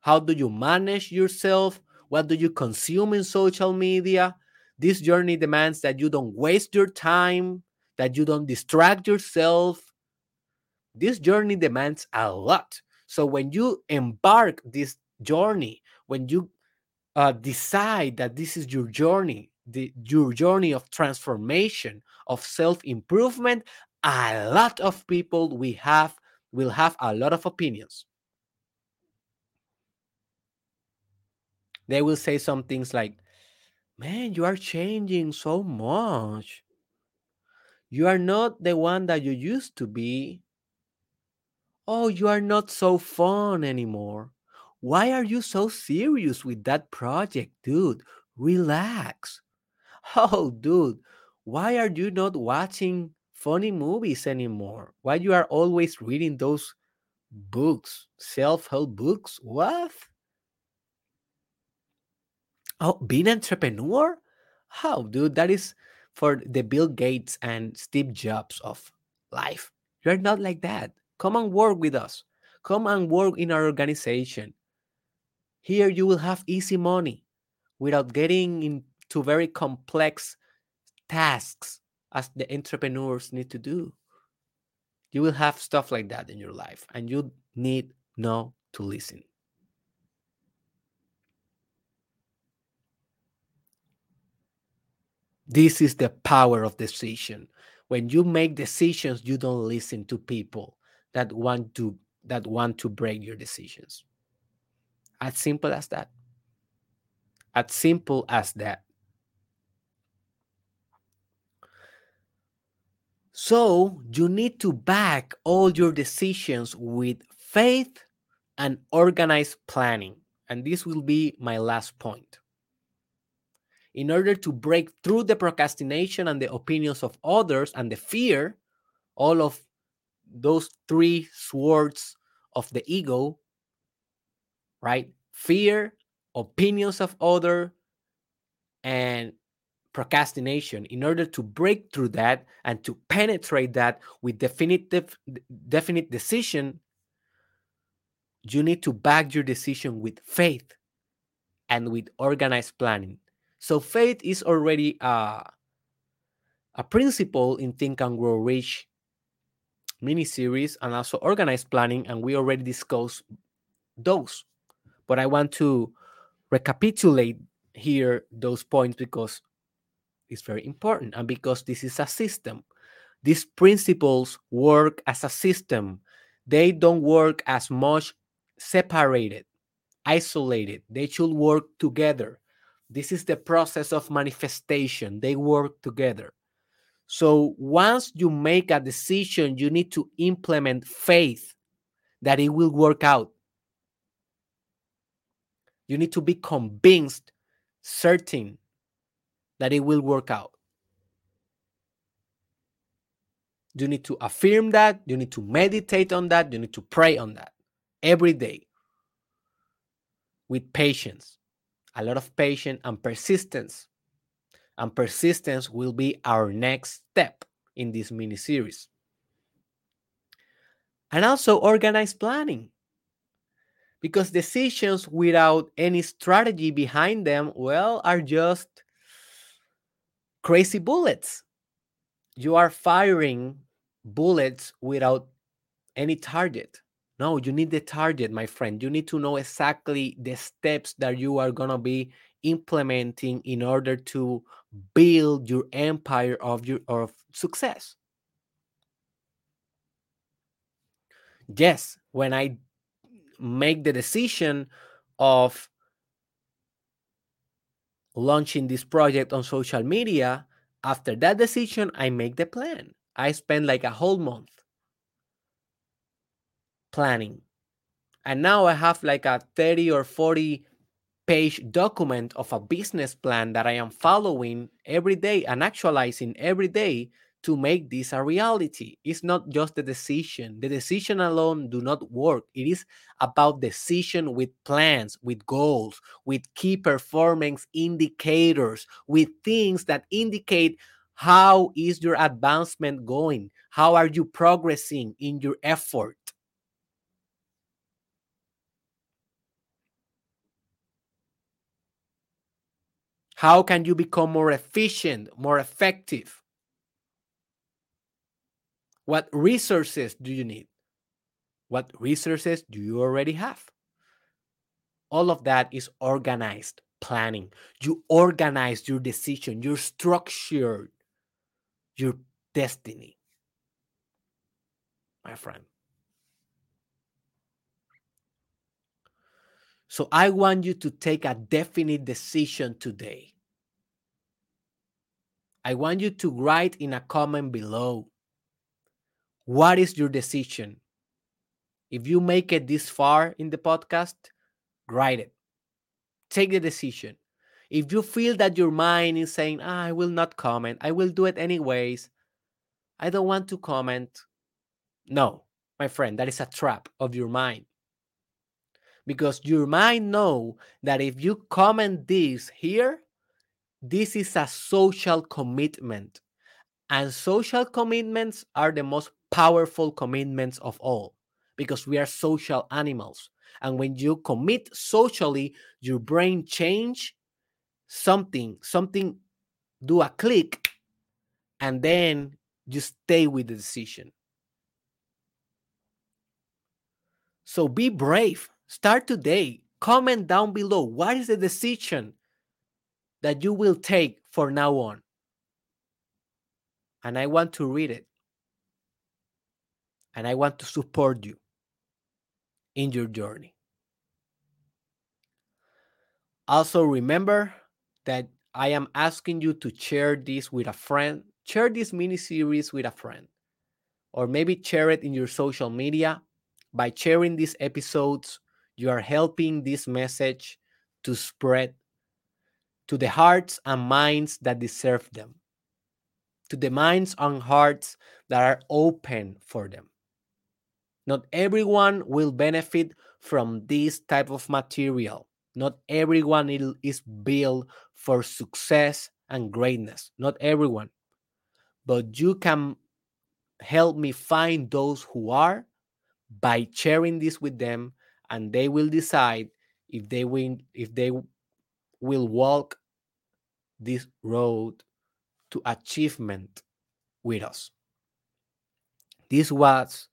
how do you manage yourself? What do you consume in social media? This journey demands that you don't waste your time, that you don't distract yourself. This journey demands a lot. So when you embark this journey, when you uh, decide that this is your journey, the your journey of transformation of self-improvement a lot of people we have will have a lot of opinions. They will say some things like man you are changing so much. You are not the one that you used to be. Oh you are not so fun anymore why are you so serious with that project dude relax Oh, dude, why are you not watching funny movies anymore? Why you are always reading those books, self-help books? What? Oh, being an entrepreneur? How, dude? That is for the Bill Gates and Steve Jobs of life. You're not like that. Come and work with us. Come and work in our organization. Here you will have easy money without getting into very complex tasks as the entrepreneurs need to do. You will have stuff like that in your life, and you need know to listen. This is the power of decision. When you make decisions, you don't listen to people that want to that want to break your decisions. As simple as that. As simple as that. So you need to back all your decisions with faith and organized planning. And this will be my last point. In order to break through the procrastination and the opinions of others and the fear, all of those three swords of the ego, right? Fear, opinions of other, and procrastination. In order to break through that and to penetrate that with definitive definite decision you need to back your decision with faith and with organized planning. So faith is already a, a principle in think and grow rich mini series and also organized planning and we already discussed those but i want to recapitulate here those points because it's very important. And because this is a system, these principles work as a system. They don't work as much separated, isolated. They should work together. This is the process of manifestation. They work together. So once you make a decision, you need to implement faith that it will work out. You need to be convinced, certain that it will work out. You need to affirm that. You need to meditate on that. You need to pray on that every day with patience, a lot of patience and persistence. And persistence will be our next step in this mini series. And also organized planning. Because decisions without any strategy behind them, well, are just crazy bullets. You are firing bullets without any target. No, you need the target, my friend. You need to know exactly the steps that you are going to be implementing in order to build your empire of your of success. Yes, when I make the decision of launching this project on social media, after that decision, I make the plan. I spend like a whole month planning. And now I have like a 30 or 40 page document of a business plan that I am following every day and actualizing every day to make this a reality. It's not just the decision. The decision alone do not work. It is about decision with plans, with goals, with key performance indicators, with things that indicate how is your advancement going? How are you progressing in your effort? How can you become more efficient, more effective? What resources do you need? What resources do you already have? All of that is organized planning. You organize your decision. You structure your destiny, my friend. So I want you to take a definite decision today. I want you to write in a comment below what is your decision? If you make it this far in the podcast, write it. Take the decision. If you feel that your mind is saying, ah, I will not comment, I will do it anyways, I don't want to comment. No, my friend, that is a trap of your mind. Because your mind know that if you comment this here, this is a social commitment. And social commitments are the most powerful commitments of all because we are social animals. And when you commit socially, your brain change something, something do a click, and then you stay with the decision. So be brave. Start today. Comment down below. What is the decision that you will take for now on? And I want to read it. And I want to support you in your journey. Also, remember that I am asking you to share this with a friend, share this mini series with a friend, or maybe share it in your social media. By sharing these episodes, you are helping this message to spread to the hearts and minds that deserve them, to the minds and hearts that are open for them. Not everyone will benefit from this type of material. Not everyone is built for success and greatness. Not everyone. But you can help me find those who are by sharing this with them and they will decide if they will if they will walk this road to achievement with us. This was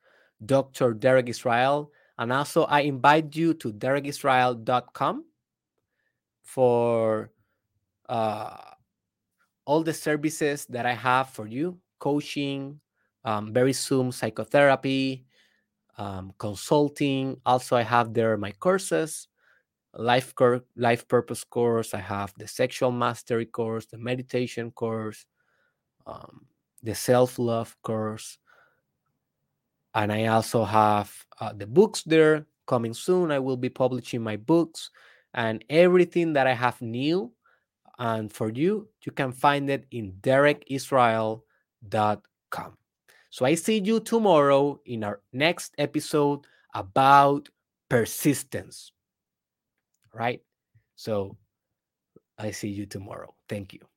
Dr. Derek Israel. And also, I invite you to derekisrael.com for uh, all the services that I have for you coaching, um, very soon psychotherapy, um, consulting. Also, I have there my courses life cur- life purpose course i have the sexual mastery course the meditation course um, the self-love course and I also have uh, the books there coming soon. I will be publishing my books and everything that I have new. And for you, you can find it in derekisrael.com. So I see you tomorrow in our next episode about persistence. Right? So I see you tomorrow. Thank you.